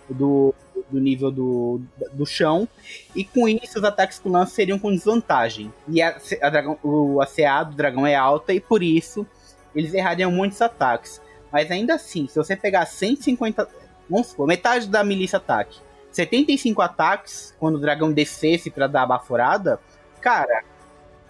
do, do nível do, do chão, e com isso os ataques com lança seriam com desvantagem. E a, a dragão, o ACA do dragão é alta, e por isso eles errariam muitos ataques. Mas ainda assim, se você pegar 150. Vamos supor, metade da milícia ataque. 75 ataques, quando o dragão descesse para dar a baforada, cara,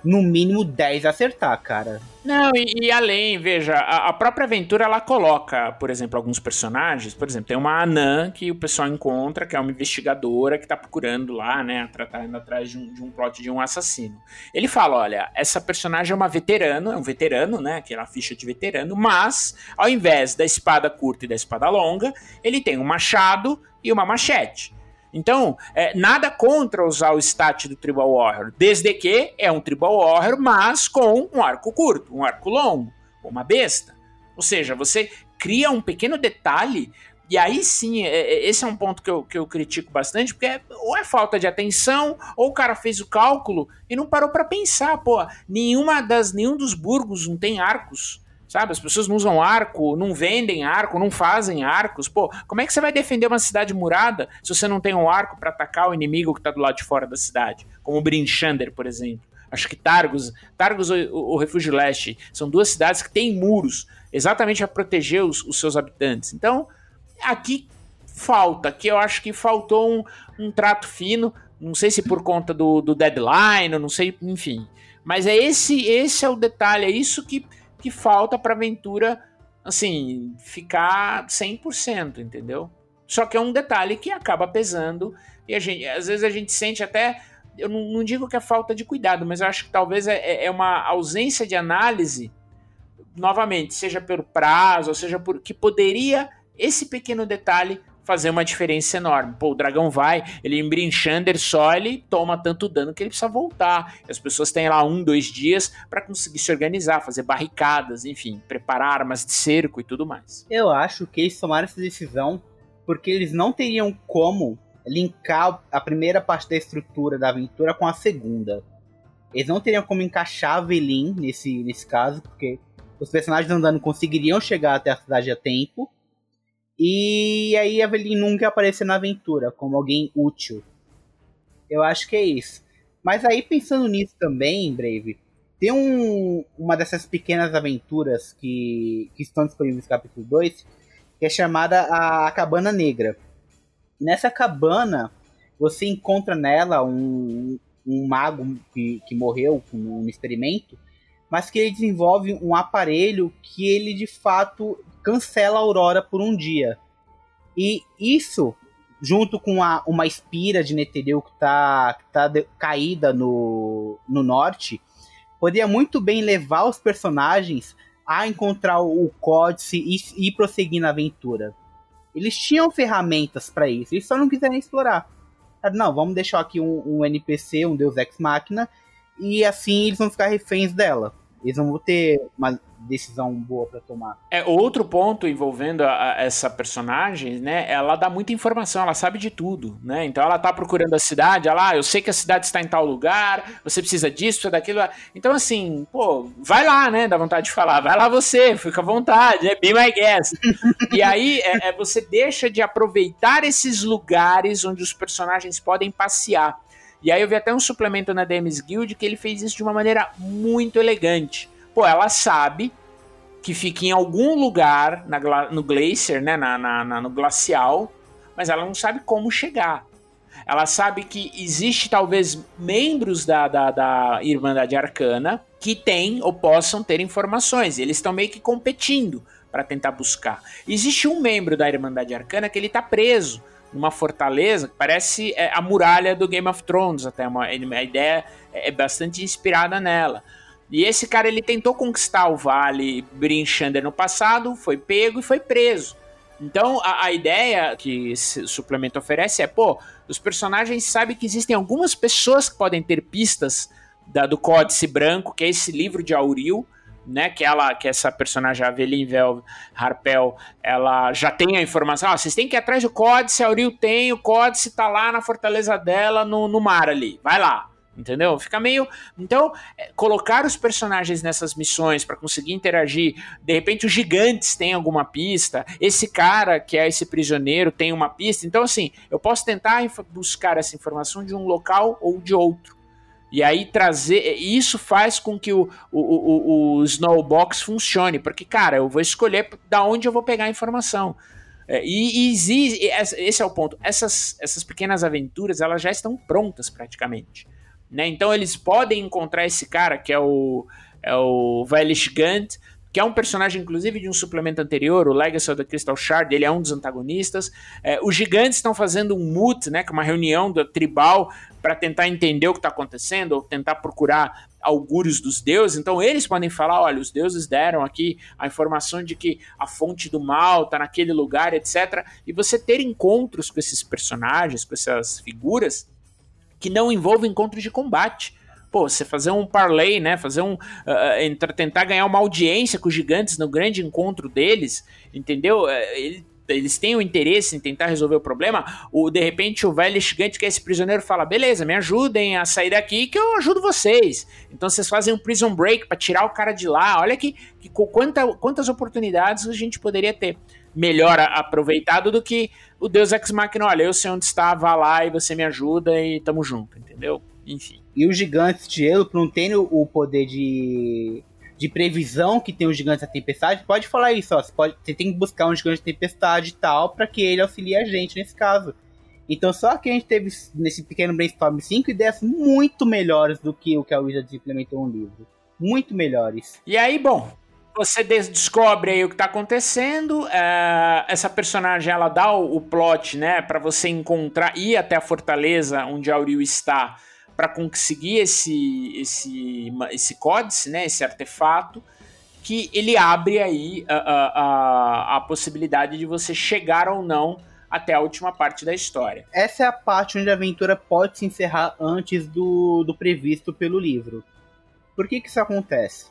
no mínimo 10 acertar, cara. Não, e, e além, veja, a, a, própria aventura ela coloca, por exemplo, alguns personagens. Por exemplo, tem uma Anã que o pessoal encontra, que é uma investigadora que tá procurando lá, né, tratando atrás de um, de um plot de um assassino. Ele fala: olha, essa personagem é uma veterano, é um veterano, né, aquela ficha de veterano, mas ao invés da espada curta e da espada longa, ele tem um machado e uma machete. Então, é, nada contra usar o stat do Tribal Warrior, desde que é um Tribal Warrior, mas com um arco curto, um arco longo, uma besta. Ou seja, você cria um pequeno detalhe, e aí sim, é, é, esse é um ponto que eu, que eu critico bastante, porque é, ou é falta de atenção, ou o cara fez o cálculo e não parou para pensar, pô, nenhuma das, nenhum dos burgos não tem arcos. Sabe, as pessoas não usam arco, não vendem arco, não fazem arcos. Pô, como é que você vai defender uma cidade murada se você não tem um arco para atacar o inimigo que tá do lado de fora da cidade? Como Brinchander, por exemplo. Acho que Targus, Targus ou o Refúgio Leste são duas cidades que têm muros exatamente para proteger os, os, seus habitantes. Então, aqui falta, que eu acho que faltou um, um trato fino Não sei se por conta do, do deadline, não sei, enfim. Mas é esse, esse é o detalhe, é isso que, que falta para a aventura, assim, ficar 100%, entendeu? Só que é um detalhe que acaba pesando e a gente, às vezes a gente sente até, eu não, não digo que é falta de cuidado, mas eu acho que talvez é, é, é uma ausência de análise, novamente, seja pelo prazo, ou seja por que poderia esse pequeno detalhe fazer uma diferença enorme. Pô, o dragão vai, ele embrinchander só, ele toma tanto dano que ele precisa voltar. As pessoas têm lá um, dois dias para conseguir se organizar, fazer barricadas, enfim, preparar armas de cerco e tudo mais. Eu acho que eles tomaram essa decisão porque eles não teriam como linkar a primeira parte da estrutura da aventura com a segunda. Eles não teriam como encaixar a Velin nesse, nesse caso, porque os personagens andando conseguiriam chegar até a cidade a tempo e aí Evelyn nunca aparecer na aventura como alguém útil. Eu acho que é isso. Mas aí pensando nisso também, Brave, tem um, uma dessas pequenas aventuras que, que estão disponíveis no capítulo 2, que é chamada a Cabana Negra. Nessa cabana, você encontra nela um, um mago que, que morreu com um experimento, mas que ele desenvolve um aparelho que ele de fato cancela a Aurora por um dia. E isso, junto com a, uma espira de Netheril que está tá, tá caída no, no norte, poderia muito bem levar os personagens a encontrar o Códice e, e prosseguir na aventura. Eles tinham ferramentas para isso, eles só não quiseram explorar. Não, vamos deixar aqui um, um NPC, um Deus Ex Machina, e assim eles vão ficar reféns dela. Eles vão ter uma decisão boa para tomar. É outro ponto envolvendo a, a, essa personagem, né? Ela dá muita informação, ela sabe de tudo, né? Então ela tá procurando a cidade, ela, ah, eu sei que a cidade está em tal lugar, você precisa disso, precisa daquilo. Então assim, pô, vai lá, né? Dá vontade de falar, vai lá você, fica à vontade, é be my guest. *laughs* e aí é, é, você deixa de aproveitar esses lugares onde os personagens podem passear. E aí eu vi até um suplemento na DMs Guild que ele fez isso de uma maneira muito elegante. Pô, ela sabe que fica em algum lugar na, no glacier, né, na, na, na, no glacial, mas ela não sabe como chegar. Ela sabe que existe talvez membros da, da, da Irmandade Arcana que têm ou possam ter informações. Eles estão meio que competindo para tentar buscar. Existe um membro da Irmandade Arcana que ele está preso numa fortaleza que parece é, a muralha do Game of Thrones, até uma, a ideia é bastante inspirada nela. E esse cara ele tentou conquistar o Vale Brinchander no passado, foi pego e foi preso. Então a, a ideia que esse suplemento oferece é, pô, os personagens sabem que existem algumas pessoas que podem ter pistas da, do Códice Branco, que é esse livro de Auril, né, que ela, que essa personagem Aveline Vel Harpel, ela já tem a informação, ah, vocês têm que ir atrás do códice, a Auril tem, o códice tá lá na fortaleza dela, no, no mar ali, vai lá, entendeu? Fica meio, então, é, colocar os personagens nessas missões para conseguir interagir, de repente os gigantes têm alguma pista, esse cara que é esse prisioneiro tem uma pista, então assim, eu posso tentar buscar essa informação de um local ou de outro, e aí trazer. Isso faz com que o, o, o, o Snowbox funcione. Porque, cara, eu vou escolher da onde eu vou pegar a informação. É, e, e. Esse é o ponto. Essas, essas pequenas aventuras elas já estão prontas praticamente. Né? Então eles podem encontrar esse cara que é o, é o Vailish Gant, que é um personagem, inclusive, de um suplemento anterior, o Legacy of the Crystal Shard, ele é um dos antagonistas. É, os gigantes estão fazendo um moot, né, é uma reunião do tribal para tentar entender o que está acontecendo, ou tentar procurar augúrios dos deuses. Então eles podem falar, olha, os deuses deram aqui a informação de que a fonte do mal está naquele lugar, etc. E você ter encontros com esses personagens, com essas figuras, que não envolvem encontros de combate pô, você fazer um parlay, né? Fazer um. Uh, tentar ganhar uma audiência com os gigantes no grande encontro deles, entendeu? Ele, eles têm o interesse em tentar resolver o problema. O, de repente, o velho gigante, que é esse prisioneiro, fala: beleza, me ajudem a sair daqui que eu ajudo vocês. Então vocês fazem um prison break para tirar o cara de lá. Olha que, que quanta, quantas oportunidades a gente poderia ter melhor aproveitado do que o Deus Ex Machina. Olha, eu sei onde está, vá lá e você me ajuda e tamo junto, entendeu? Enfim. E os gigantes de gelo, por não terem o poder de, de previsão que tem os gigantes da tempestade, pode falar isso, ó. Você, pode, você tem que buscar um gigante de tempestade e tal, para que ele auxilie a gente nesse caso. Então só que a gente teve nesse pequeno brainstorm cinco ideias muito melhores do que o que a Wizards implementou no livro. Muito melhores. E aí, bom, você descobre aí o que tá acontecendo. É, essa personagem ela dá o, o plot, né, para você encontrar ir até a fortaleza onde Auril está para conseguir esse esse esse códice, né, esse artefato que ele abre aí a, a, a, a possibilidade de você chegar ou não até a última parte da história. Essa é a parte onde a aventura pode se encerrar antes do, do previsto pelo livro. Por que, que isso acontece?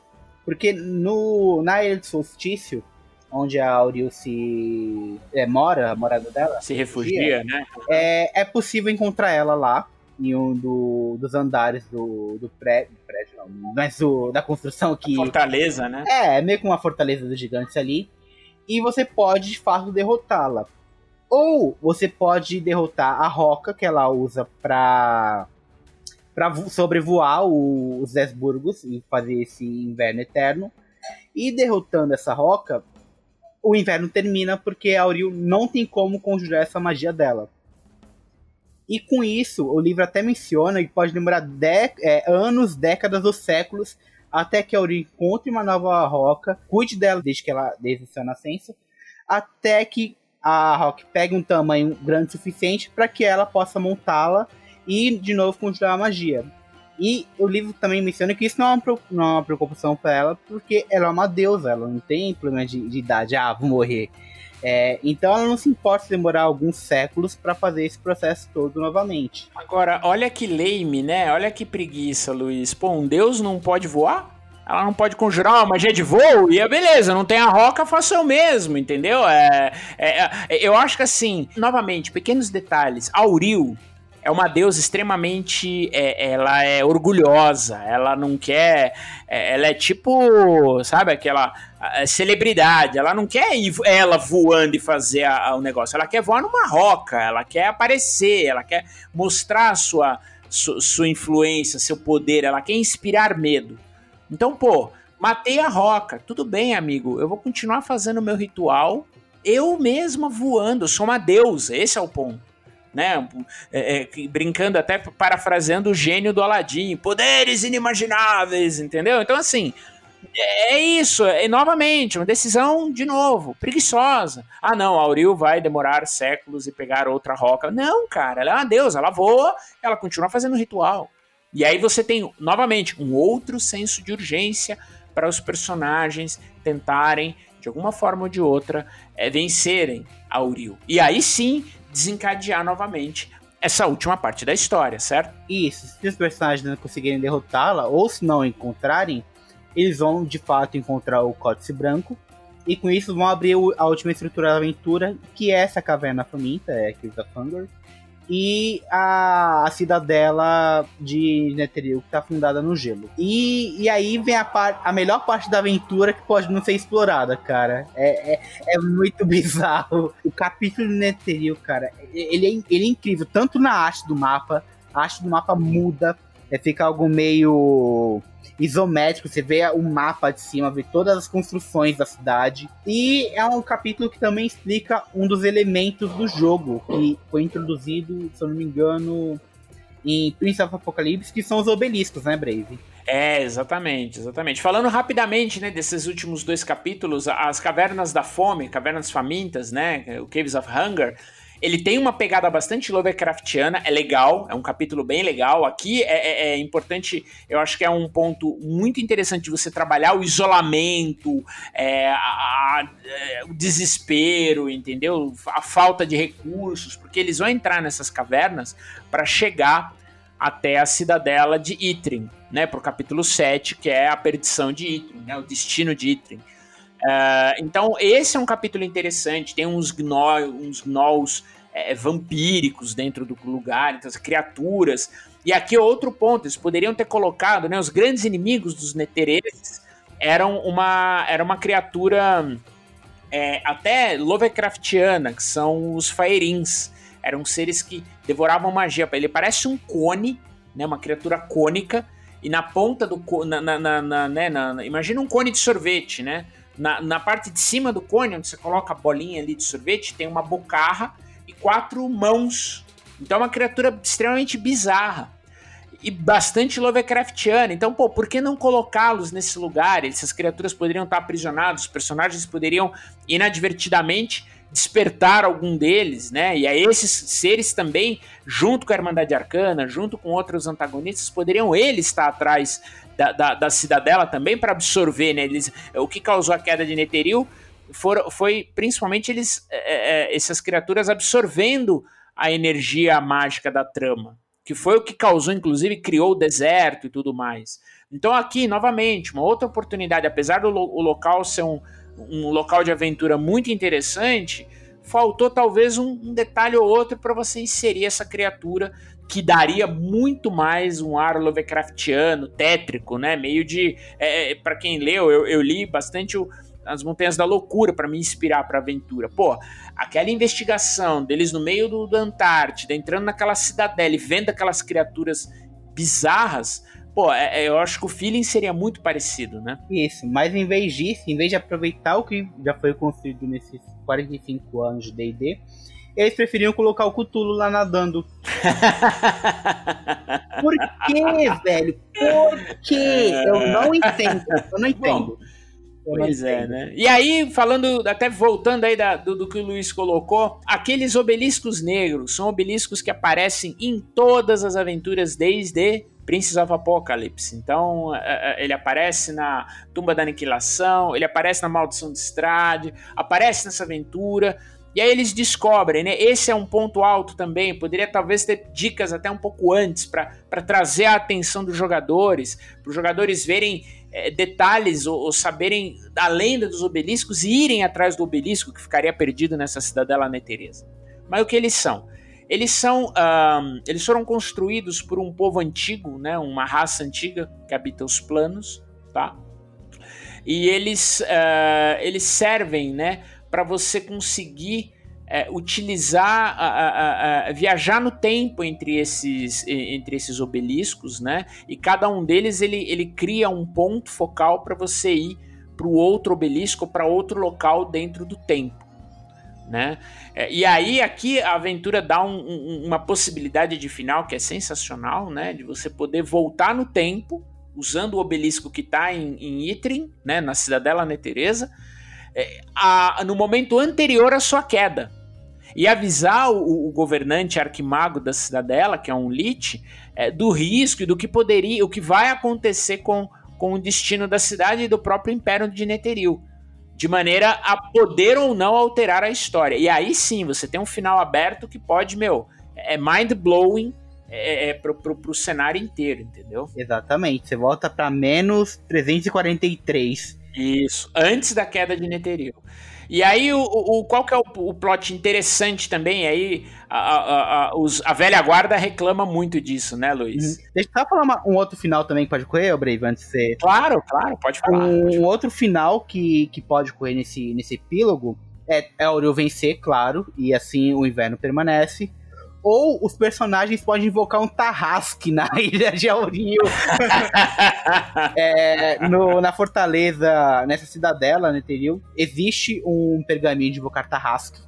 Porque no, na Ilha de Solstício, onde a Auril se é, mora, a morada dela, se refugia, né? É, é possível encontrar ela lá, em um do, dos andares do, do prédio, prédio não, mas do, da construção que. A fortaleza, né? É, é meio que uma fortaleza dos gigantes ali. E você pode, de fato, derrotá-la. Ou você pode derrotar a roca que ela usa pra, pra sobrevoar os Esburgos e fazer esse inverno eterno. E derrotando essa roca, o inverno termina porque a Auril não tem como conjurar essa magia dela. E com isso, o livro até menciona que pode demorar de é, anos, décadas ou séculos até que a Auril encontre uma nova roca, cuide dela desde que ela desde sua nascença, até que a Rock pegue um tamanho grande o suficiente para que ela possa montá-la e de novo conjurar a magia. E o livro também menciona que isso não é uma, não é uma preocupação para ela, porque ela é uma deusa, ela não tem problema de, de idade, ah, vou morrer. É, então ela não se importa se demorar alguns séculos para fazer esse processo todo novamente. Agora, olha que lame, né? Olha que preguiça, Luiz. Pô, um deus não pode voar? ela não pode conjurar uma magia de voo, e é beleza, não tem a roca, faço eu mesmo, entendeu? É, é, é, eu acho que assim, novamente, pequenos detalhes. Auril é uma deusa extremamente. É, ela é orgulhosa, ela não quer. É, ela é tipo, sabe, aquela celebridade. Ela não quer ir ela voando e fazer a, a, o negócio. Ela quer voar numa roca, ela quer aparecer, ela quer mostrar sua, su, sua influência, seu poder, ela quer inspirar medo. Então, pô, matei a roca. Tudo bem, amigo. Eu vou continuar fazendo o meu ritual. Eu mesma voando. Eu sou uma deusa. Esse é o ponto. Né? É, é, brincando até parafraseando o gênio do Aladim. Poderes inimagináveis, entendeu? Então, assim. É isso, é novamente, uma decisão, de novo, preguiçosa. Ah, não, Auril vai demorar séculos e pegar outra roca. Não, cara, ela é uma deusa, ela voa, ela continua fazendo ritual. E aí você tem, novamente, um outro senso de urgência para os personagens tentarem, de alguma forma ou de outra, é, vencerem a Uriel. E aí sim, desencadear novamente essa última parte da história, certo? Isso, se os personagens não conseguirem derrotá-la, ou se não encontrarem, eles vão de fato encontrar o Códice Branco, e com isso vão abrir a última estrutura da aventura, que é essa caverna faminta, é Kills of Hunger, e a, a cidadela de Netheril, que está fundada no gelo. E, e aí vem a, par, a melhor parte da aventura que pode não ser explorada, cara. É, é, é muito *laughs* bizarro. O capítulo de Netheril, cara, ele é, ele é incrível, tanto na arte do mapa, a arte do mapa muda, é, fica algo meio isométrico, você vê o mapa de cima, vê todas as construções da cidade. E é um capítulo que também explica um dos elementos do jogo, que foi introduzido, se eu não me engano, em Prince of Apocalypse, que são os obeliscos, né, Brave? É, exatamente, exatamente. Falando rapidamente, né, desses últimos dois capítulos, as Cavernas da Fome, Cavernas Famintas, né, o Caves of Hunger, ele tem uma pegada bastante Lovecraftiana, é legal, é um capítulo bem legal. Aqui é, é, é, importante, eu acho que é um ponto muito interessante de você trabalhar o isolamento, é, a, a, é, o desespero, entendeu? A falta de recursos, porque eles vão entrar nessas cavernas para chegar até a cidadela de Itrin, né? Pro capítulo 7, que é a perdição de Itrin, né? O destino de Itrin. Uh, então, esse é um capítulo interessante. Tem uns, gno, uns gnolls é, vampíricos dentro do lugar, então, as criaturas. E aqui é outro ponto: eles poderiam ter colocado, né? Os grandes inimigos dos Netereses eram uma, era uma criatura é, até Lovecraftiana, que são os Faerins. Eram seres que devoravam magia. Ele parece um cone, né? Uma criatura cônica. E na ponta do. Na, na, na, né, na imagina um cone de sorvete, né? Na, na parte de cima do cone, onde você coloca a bolinha ali de sorvete, tem uma bocarra e quatro mãos Então é uma criatura extremamente bizarra e bastante Lovecraftiana. Então, pô, por que não colocá-los nesse lugar? Essas criaturas poderiam estar aprisionados, os personagens poderiam inadvertidamente despertar algum deles, né? E aí esses seres também, junto com a Irmandade Arcana, junto com outros antagonistas, poderiam eles estar atrás da, da, da cidadela também para absorver, né? Eles, o que causou a queda de Netheril for, foi principalmente eles, é, é, essas criaturas absorvendo a energia mágica da trama, que foi o que causou, inclusive, criou o deserto e tudo mais. Então aqui, novamente, uma outra oportunidade, apesar do lo local ser um, um local de aventura muito interessante, faltou talvez um detalhe ou outro para você inserir essa criatura que daria muito mais um ar Lovecraftiano, tétrico, né? Meio de. É, é para quem leu, eu, eu li bastante o, As Montanhas da Loucura para me inspirar para aventura. Pô, aquela investigação deles no meio do, do Antártida, entrando naquela cidadela e vendo aquelas criaturas bizarras, pô, é, é, eu acho que o feeling seria muito parecido, né? Isso, mas em vez disso, em vez de aproveitar o que já foi construído nesses 45 anos de D&D, eles preferiam colocar o Cutulo lá nadando. Por quê, velho? Por quê? Eu não entendo. Eu não entendo. Bom, Pois é, né? E aí, falando, até voltando aí da, do, do, que o Luiz colocou, aqueles obeliscos negros são obeliscos que aparecem em todas as aventuras desde Princess of Apocalypse. Então, é, é, ele aparece na Tumba da Aniquilação, ele aparece na Maldição de Strade, aparece nessa aventura. E aí eles descobrem, né? Esse é um ponto alto também. Poderia talvez ter dicas até um pouco antes para trazer a atenção dos jogadores, para os jogadores verem é, detalhes ou, ou, saberem da lenda dos obeliscos e irem atrás do obelisco que ficaria perdido nessa cidadela neteresa. Mas o que eles são? Eles são, um, eles foram construídos por um povo antigo, né, uma raça antiga que habita os planos, tá? E eles, uh, eles servem, né, para você conseguir é, utilizar, a, a, a, viajar no tempo entre esses, entre esses obeliscos, né? E cada um deles ele, ele cria um ponto focal para você ir para o outro obelisco, para outro local dentro do tempo. Né? É, e aí aqui a aventura dá um, um, uma possibilidade de final que é sensacional, né? De você poder voltar no tempo usando o obelisco que está em, em Itrin, né? Na cidadela Neteresa, a, no momento anterior à sua queda e avisar o, o governante arquimago da cidadela, que é um Lich, é, do risco e do que poderia, o que vai acontecer com, com o destino da cidade e do próprio Império de Netheril. De maneira a poder ou não alterar a história. E aí sim, você tem um final aberto que pode, meu, é mind-blowing é, é, pro, pro, pro cenário inteiro, entendeu? Exatamente. Você volta para menos 343. Isso, antes da queda de Netheril. E aí, o, o, qual que é o, o plot interessante também? Aí, a, a, a, os, a velha guarda reclama muito disso, né, Luiz? Uhum. Deixa eu falar uma, um outro final também que pode correr, Brave, antes de você... Claro, claro, pode falar. Um, pode falar. outro final que, que pode correr nesse, nesse epílogo é, é Auril vencer, claro, e assim o inverno permanece ou os personagens podem invocar um Tarrasque na *laughs* ilha de Aurinho. *laughs* é, no, na fortaleza, nessa cidadela, né, Teril, existe um pergaminho de invocar Tarrasque.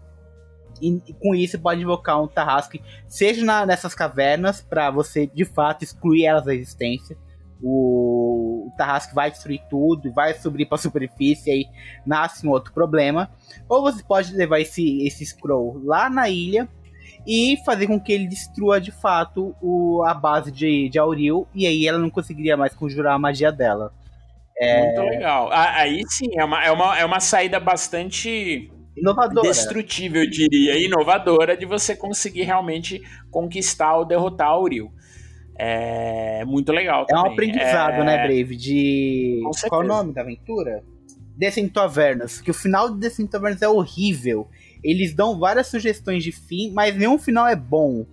E, e, com isso você pode invocar um Tarrasque, seja na, nessas cavernas, para você de fato excluir elas da existência. O, o Tarrasque vai destruir tudo, vai subir para a superfície, aí nasce um outro problema. Ou você pode levar esse, esse scroll lá na ilha e fazer com que ele destrua de fato o, a base de, de Auril, e aí ela não conseguiria mais conjurar a magia dela. É... Muito legal. Aí sim, é uma, é uma, é uma saída bastante inovadora. destrutível, eu diria, inovadora de você conseguir realmente conquistar ou derrotar Auril. É muito legal também. É um aprendizado, é... né, Brave? De. Qual é o nome da aventura? Descent Tavernas. Que o final de Descent Tavernas é horrível. Eles dão várias sugestões de fim, mas nenhum final é bom.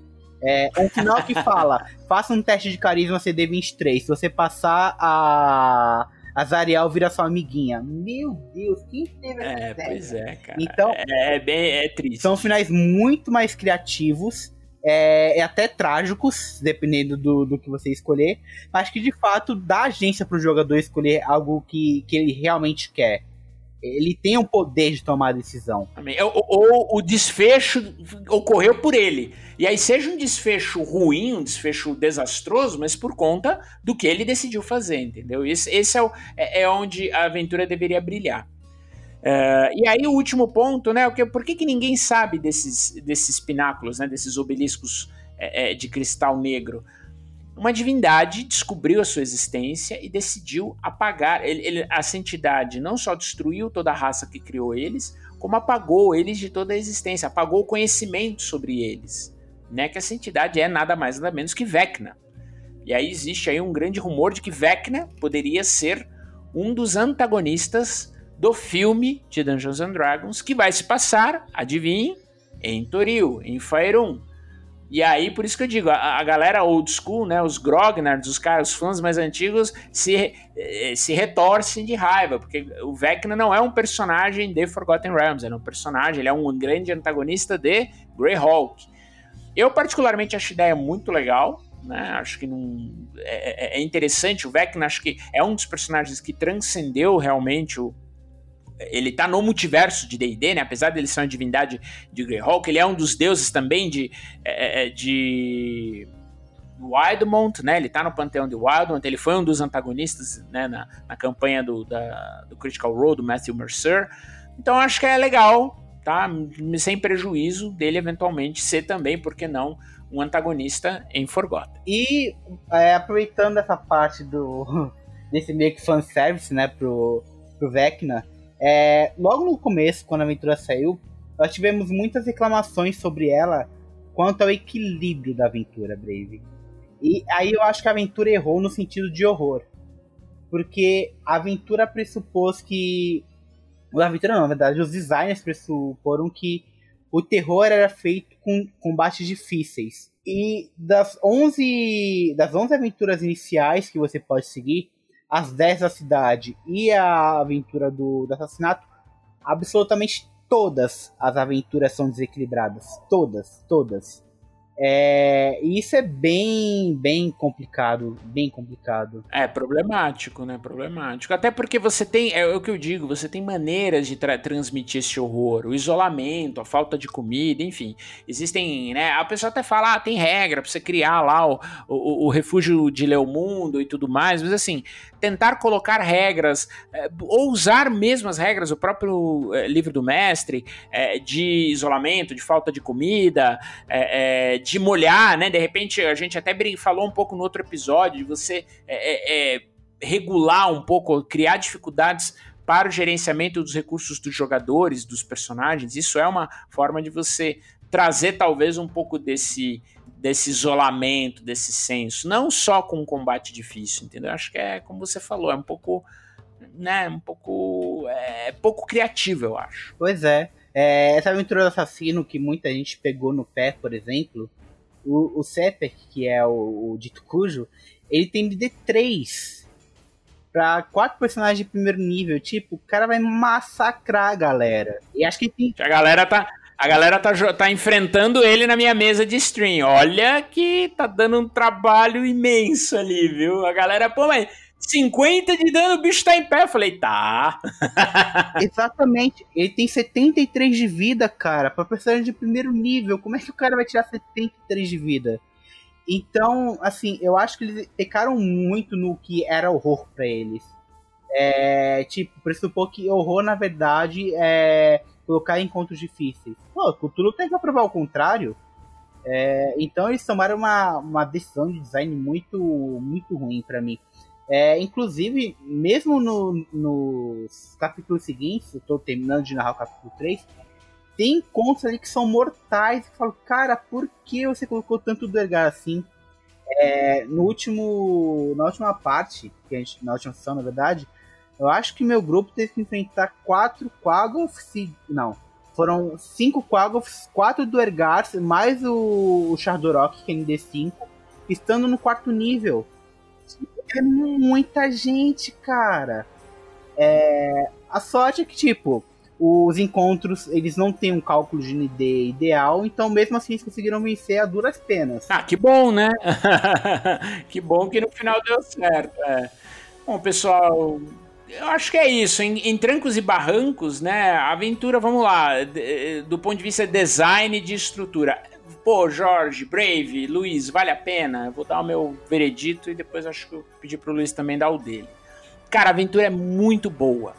É um final que fala: *laughs* faça um teste de carisma CD23. Se você passar, a, a Zariel vira sua amiguinha. Meu Deus, quem teve essa É, ideia? pois é, cara. Então, é, é, bem, é triste. São finais muito mais criativos. É, é, até trágicos, dependendo do, do que você escolher. Mas que de fato dá agência para o jogador escolher algo que, que ele realmente quer. Ele tem o poder de tomar a decisão. Ou, ou, o desfecho ocorreu por ele. E aí, seja um desfecho ruim, um desfecho desastroso, mas por conta do que ele decidiu fazer, entendeu? Esse, esse é, o, é, é onde a aventura deveria brilhar. Uh, e aí o último ponto, né? Que, por que, que ninguém sabe desses, desses pináculos, né? Desses obeliscos é, é, de cristal negro? Uma divindade descobriu a sua existência e decidiu apagar. Ele, ele, essa entidade não só destruiu toda a raça que criou eles, como apagou eles de toda a existência, apagou o conhecimento sobre eles. Né? Que essa entidade é nada mais nada menos que Vecna. E aí existe aí um grande rumor de que Vecna poderia ser um dos antagonistas do filme de Dungeons and Dragons que vai se passar, adivinhe, em Toril, em Faerun. E aí, por isso que eu digo, a, a galera old school, né, os grognards, os caras, os fãs mais antigos, se, eh, se retorcem de raiva, porque o Vecna não é um personagem de Forgotten Realms, ele é um personagem, ele é um grande antagonista de Greyhawk. Eu particularmente acho a ideia muito legal, né, acho que não, é, é, é interessante, o Vecna acho que é um dos personagens que transcendeu realmente o, ele tá no multiverso de D&D, né? Apesar dele ser uma divindade de Greyhawk, ele é um dos deuses também de, é, é, de Wildmont, né? Ele tá no panteão de Wildmont, ele foi um dos antagonistas, né? Na, na campanha do, da, do Critical Role, do Matthew Mercer. Então acho que é legal, tá? Sem prejuízo dele eventualmente ser também, por que não, um antagonista em Forgotten. E é, aproveitando essa parte do *laughs* desse meio que fanservice, né, pro, pro Vecna, é, logo no começo, quando a aventura saiu, nós tivemos muitas reclamações sobre ela quanto ao equilíbrio da aventura, Brave. E aí eu acho que a aventura errou no sentido de horror. Porque a aventura pressupôs que. A aventura não, na verdade, os designers pressuporam que o terror era feito com combates difíceis. E das 11, das 11 aventuras iniciais que você pode seguir, as 10 da cidade e a aventura do, do assassinato, absolutamente todas as aventuras são desequilibradas. Todas, todas. É, e isso é bem, bem complicado, bem complicado. É problemático, né? Problemático. Até porque você tem, é o que eu digo, você tem maneiras de tra transmitir esse horror, o isolamento, a falta de comida, enfim. Existem, né? A pessoa até fala, ah, tem regra pra você criar lá o, o, o refúgio de Leomundo e tudo mais, mas assim, tentar colocar regras, é, ou usar mesmo as regras, o próprio é, livro do mestre, é, de isolamento, de falta de comida, de molhar, né? De repente, a gente até falou um pouco no outro episódio, de você regular um pouco, criar dificuldades para o gerenciamento dos recursos dos jogadores, dos personagens. Isso é uma forma de você trazer talvez um pouco desse desse isolamento, desse senso, não só com um combate difícil, entendeu? Acho que é como você falou, é um pouco, né, um pouco, é, pouco criativo, eu acho. Pois é. é essa aventura do assassino que muita gente pegou no pé, por exemplo, o, o que é o, o dito cujo, ele tem DD3 pra quatro personagens de primeiro nível. Tipo, o cara vai massacrar a galera. E acho que tem. A galera tá. A galera tá, tá enfrentando ele na minha mesa de stream. Olha que tá dando um trabalho imenso ali, viu? A galera, pô, mas 50 de dano, o bicho tá em pé. Eu falei, tá. *laughs* Exatamente. Ele tem 73 de vida, cara, pra personagem de primeiro nível. Como é que o cara vai tirar 73 de vida? Então, assim, eu acho que eles pecaram muito no que era horror para eles. É, tipo, pressupor que horror, na verdade, é colocar encontros difíceis. Pô, Cthulhu tem que provar o contrário. É, então eles tomaram uma, uma decisão de design muito, muito ruim para mim. É, inclusive, mesmo no, nos capítulos seguintes, eu tô terminando de narrar o capítulo 3, tem encontros ali que são mortais. Que falo, cara, por que você colocou tanto do assim? É, no último, na última parte, que a gente, na última sessão, na verdade, eu acho que meu grupo teve que enfrentar quatro Quaggoths. Não. Foram cinco Quaggoths, quatro do Ergars, mais o, o Chardorok, que é ND5, estando no quarto nível. É muita gente, cara. É, a sorte é que, tipo, os encontros, eles não têm um cálculo de ND ideal, então mesmo assim eles conseguiram vencer a duras penas. Ah, que bom, né? *laughs* que bom que no final deu certo. É. Bom, pessoal, eu acho que é isso. Em, em, trancos e barrancos, né? Aventura, vamos lá, do ponto de vista design de estrutura. Pô, Jorge, Brave, Luiz, vale a pena? Eu vou dar o meu veredito e depois acho que eu pedi pro Luiz também dar o dele. Cara, a aventura é muito boa,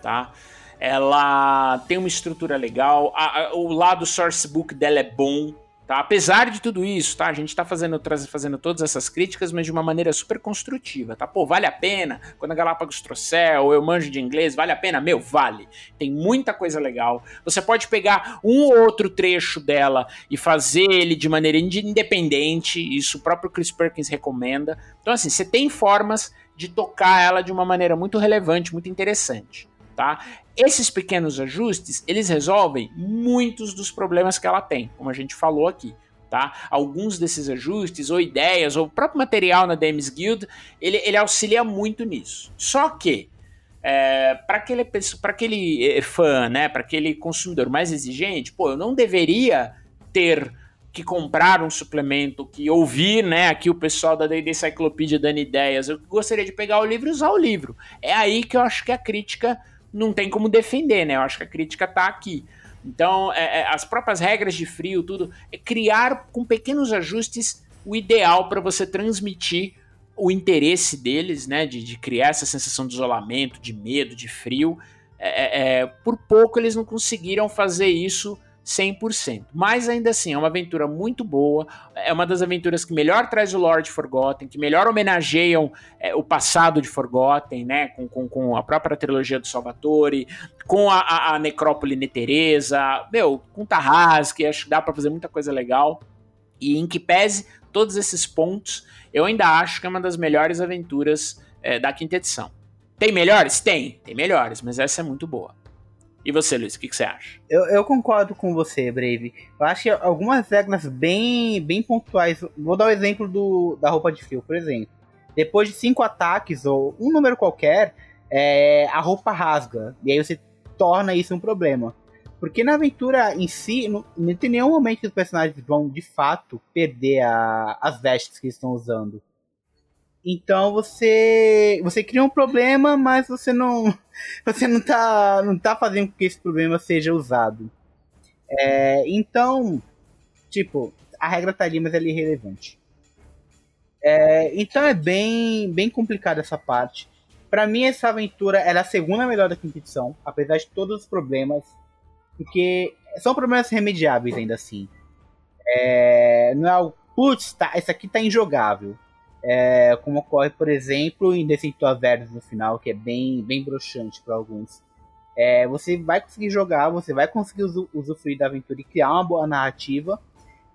tá? Ela tem uma estrutura legal, a, a, o lado sourcebook dela é bom, Tá? Apesar de tudo isso, tá? A gente está fazendo, fazendo todas essas críticas, mas de uma maneira super construtiva, tá? Pô, vale a pena? Quando a Galápagos trouxer, ou eu manjo de inglês, vale a pena? Meu, vale. Tem muita coisa legal. Você pode pegar um ou outro trecho dela e fazer ele de maneira independente, isso o próprio Chris Perkins recomenda. Então, assim, você tem formas de tocar ela de uma maneira muito relevante, muito interessante tá? Esses pequenos ajustes, eles resolvem muitos dos problemas que ela tem, como a gente falou aqui. Tá? Alguns desses ajustes, ou ideias, ou o próprio material na Dames Guild, ele, ele auxilia muito nisso. Só que, é, para aquele, aquele eh, fã, né, para aquele consumidor mais exigente, pô, eu não deveria ter que comprar um suplemento, que ouvir, né, aqui o pessoal da D&D Cyclopedia dando ideias, eu gostaria de pegar o livro e usar o livro. É aí que eu acho que a crítica não tem como defender, né? Eu acho que a crítica tá aqui. Então, é, é, as próprias regras de frio, tudo, é criar com pequenos ajustes o ideal para você transmitir o interesse deles, né? De, de, criar essa sensação de isolamento, de medo, de frio. É, é, é por pouco eles não conseguiram fazer isso 100%. Mas ainda assim, é uma aventura muito boa, é uma das aventuras que melhor traz o Lord Forgotten, que melhor homenageiam é, o passado de Forgotten, né, com, com, com, a própria trilogia do Salvatore, com a, a, a Necrópole Neteresa, meu, com Tarrasque, acho que dá para fazer muita coisa legal. E em que pese todos esses pontos, eu ainda acho que é uma das melhores aventuras é, da quinta edição. Tem melhores? Tem, tem melhores, mas essa é muito boa. E você, Luiz, o que, que, você acha? Eu, eu, concordo com você, Brave. Eu acho que algumas regras bem, bem pontuais. Vou dar o um exemplo do, da roupa de frio, por exemplo. Depois de cinco ataques ou um número qualquer, é, a roupa rasga. E aí você torna isso um problema. Porque na aventura em si, não, não tem nenhum momento que os personagens vão de fato perder a, as vestes que estão usando. Então você você cria um problema, mas você não *laughs* você não tá não tá fazendo com que esse problema seja usado. É, então, tipo, a regra tá ali, mas ela é irrelevante. É, então é bem bem complicada essa parte. Para mim essa aventura era é a segunda melhor da edição, apesar de todos os problemas, porque são problemas remediáveis ainda assim. É, não é o putz, tá, esse aqui tá injogável é, como ocorre, por exemplo, em Decentua Verdes no final, que é bem, bem broxante para alguns. É, você vai conseguir jogar, você vai conseguir usufruir da aventura e criar uma boa narrativa,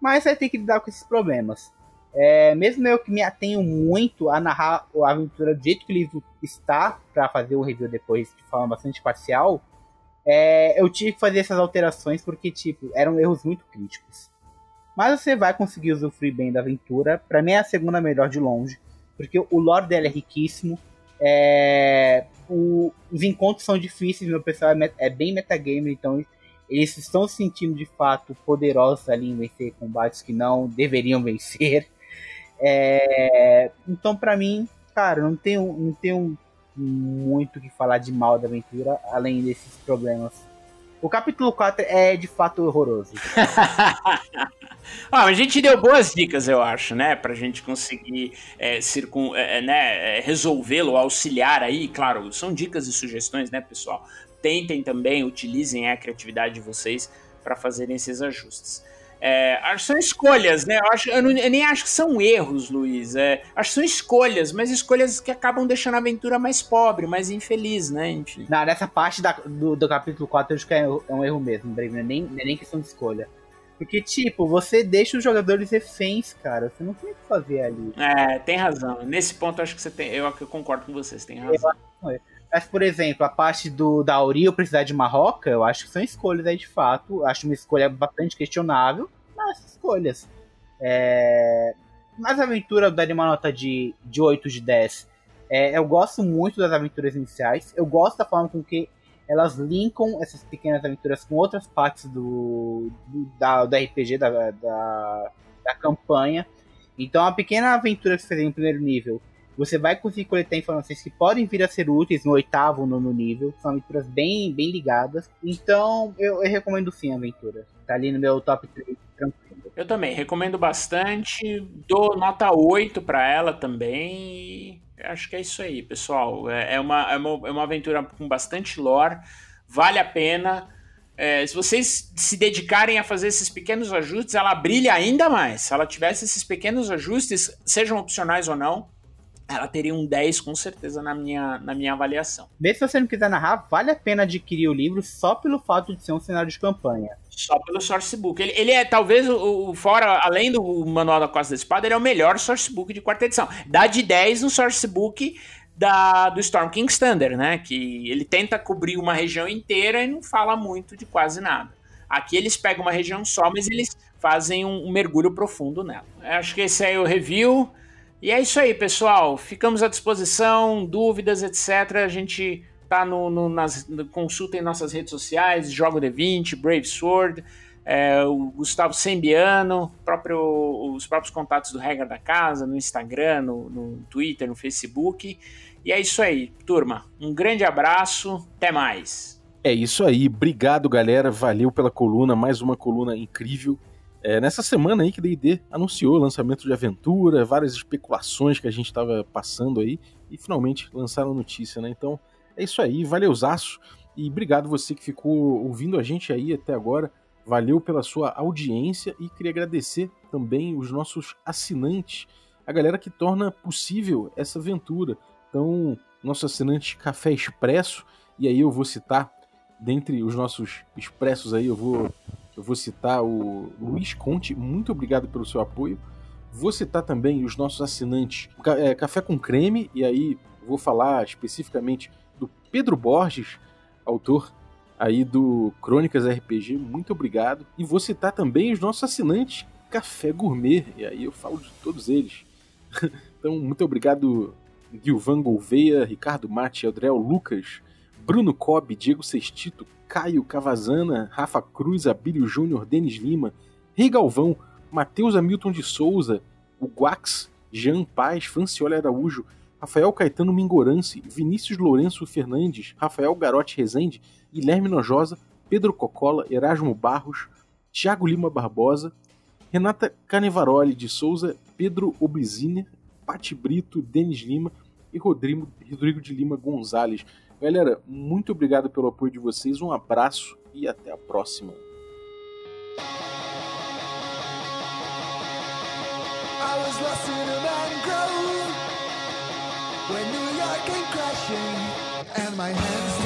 mas vai ter que lidar com esses problemas. É, mesmo eu que me atenho muito a narrar a aventura do jeito que o livro está, para fazer o review depois de forma bastante parcial, é, eu tive que fazer essas alterações porque, tipo, eram erros muito críticos. Mas você vai conseguir usufruir bem da aventura. Para mim é a segunda melhor de longe. Porque o lore dela é riquíssimo. É... O... Os encontros são difíceis, meu pessoal é, met... é bem metagamer, então eles estão se sentindo de fato poderosos ali em vencer combates que não deveriam vencer. É... Então, para mim, cara, não tenho, não tenho muito o que falar de mal da aventura, além desses problemas. O capítulo 4 é de fato horroroso. *laughs* ah, a gente deu boas dicas, eu acho, né? Pra gente conseguir é, circun, é, é né, é, resolvê-lo, auxiliar aí. Claro, são dicas e sugestões, né, pessoal? Tentem também, utilizem a criatividade de vocês para fazerem esses ajustes. É, são escolhas, né? Eu, acho, eu, não, eu, nem acho que são erros, Luiz. É, acho que são escolhas, mas escolhas que acabam deixando a aventura mais pobre, mais infeliz, né? Enfim. Não, nessa parte da, do, do, capítulo 4 eu acho que é, é um erro mesmo, Brave. É nem, é nem questão de escolha. Porque, tipo, você deixa os jogadores reféns, cara. Você não tem o que fazer ali. É, tem razão. Nesse ponto, eu acho que você tem. Eu, eu concordo com você, você tem razão. Mas, por exemplo, a parte do da Auril precisar de uma roca, eu acho que são escolhas aí de fato. Acho uma escolha bastante questionável, mas escolhas. É... Mas a aventura eu daria uma nota de, de 8 de 10. É, eu gosto muito das aventuras iniciais. Eu gosto da forma com que elas linkam essas pequenas aventuras com outras partes do, do, da, do RPG, da, da, da, campanha. Então, a pequena aventura que você fez no primeiro nível, Você vai conseguir coletar informações que podem vir a ser úteis no oitavo nono nível. São aventuras bem, bem ligadas. Então, eu, eu recomendo sim a aventura. Tá ali no meu top 3, tranquilo. Eu também, recomendo bastante. Dou nota 8 para ela também. Acho que é isso aí, pessoal. É, é uma, é, uma, é uma aventura com bastante lore. Vale a pena. É, se vocês se dedicarem a fazer esses pequenos ajustes, ela brilha ainda mais. Se ela tivesse esses pequenos ajustes, sejam opcionais ou não, ela teria um 10 com certeza na minha, na minha avaliação. Mesmo se você não quiser narrar, vale a pena adquirir o livro só pelo fato de ser um cenário de campanha. Só pelo sourcebook. Ele, ele é talvez o, o, fora, além do manual da Costa da Espada, ele é o melhor sourcebook de quarta edição. Dá de 10 no sourcebook da, do Storm King's Thunder, né? Que ele tenta cobrir uma região inteira e não fala muito de quase nada. Aqui eles pegam uma região só, mas eles fazem um, um mergulho profundo nela. Eu acho que esse é o review. E é isso aí, pessoal. Ficamos à disposição, dúvidas, etc. A gente tá no, no nas, consultem nossas redes sociais, Jogo D20, Brave Sword, é, o Gustavo Sembiano, próprio, os próprios contatos do Regra da Casa, no Instagram, no, no Twitter, no Facebook. E é isso aí, turma. Um grande abraço, até mais. É isso aí, obrigado galera, valeu pela coluna, mais uma coluna incrível. É, nessa semana aí que D&D anunciou o lançamento de aventura, várias especulações que a gente estava passando aí, e finalmente lançaram a notícia, né? Então é isso aí, valeuzaço, e obrigado você que ficou ouvindo a gente aí até agora, valeu pela sua audiência e queria agradecer também os nossos assinantes, a galera que torna possível essa aventura. Então, nosso assinante Café Expresso, e aí eu vou citar, dentre os nossos expressos aí, eu vou eu vou citar o Luiz Conte, muito obrigado pelo seu apoio. Vou citar também os nossos assinantes é, Café com Creme, e aí vou falar especificamente do Pedro Borges, autor aí do Crônicas RPG, muito obrigado. E vou citar também os nossos assinantes Café Gourmet, e aí eu falo de todos eles. *laughs* então, muito obrigado, Gilvan Gouveia, Ricardo Mate, Adriel Lucas, Bruno Cobb, Diego Sextito, Caio Cavazana, Rafa Cruz, Abílio Júnior, Denis Lima, Rei Galvão, Matheus Hamilton de Souza, o Guax, Jean Paz, Franciola Araújo, Rafael Caetano Mingorance, Vinícius Lourenço Fernandes, Rafael Garotti Rezende, Guilherme Nojosa, Pedro Cocola, Erasmo Barros, Tiago Lima Barbosa, Renata Canevaroli de Souza, Pedro Obliziner, Pati Brito, Denis Lima e Rodrigo, Rodrigo de Lima Gonzalez. Galera, muito obrigado pelo apoio de vocês, um abraço e até a próxima. and my hand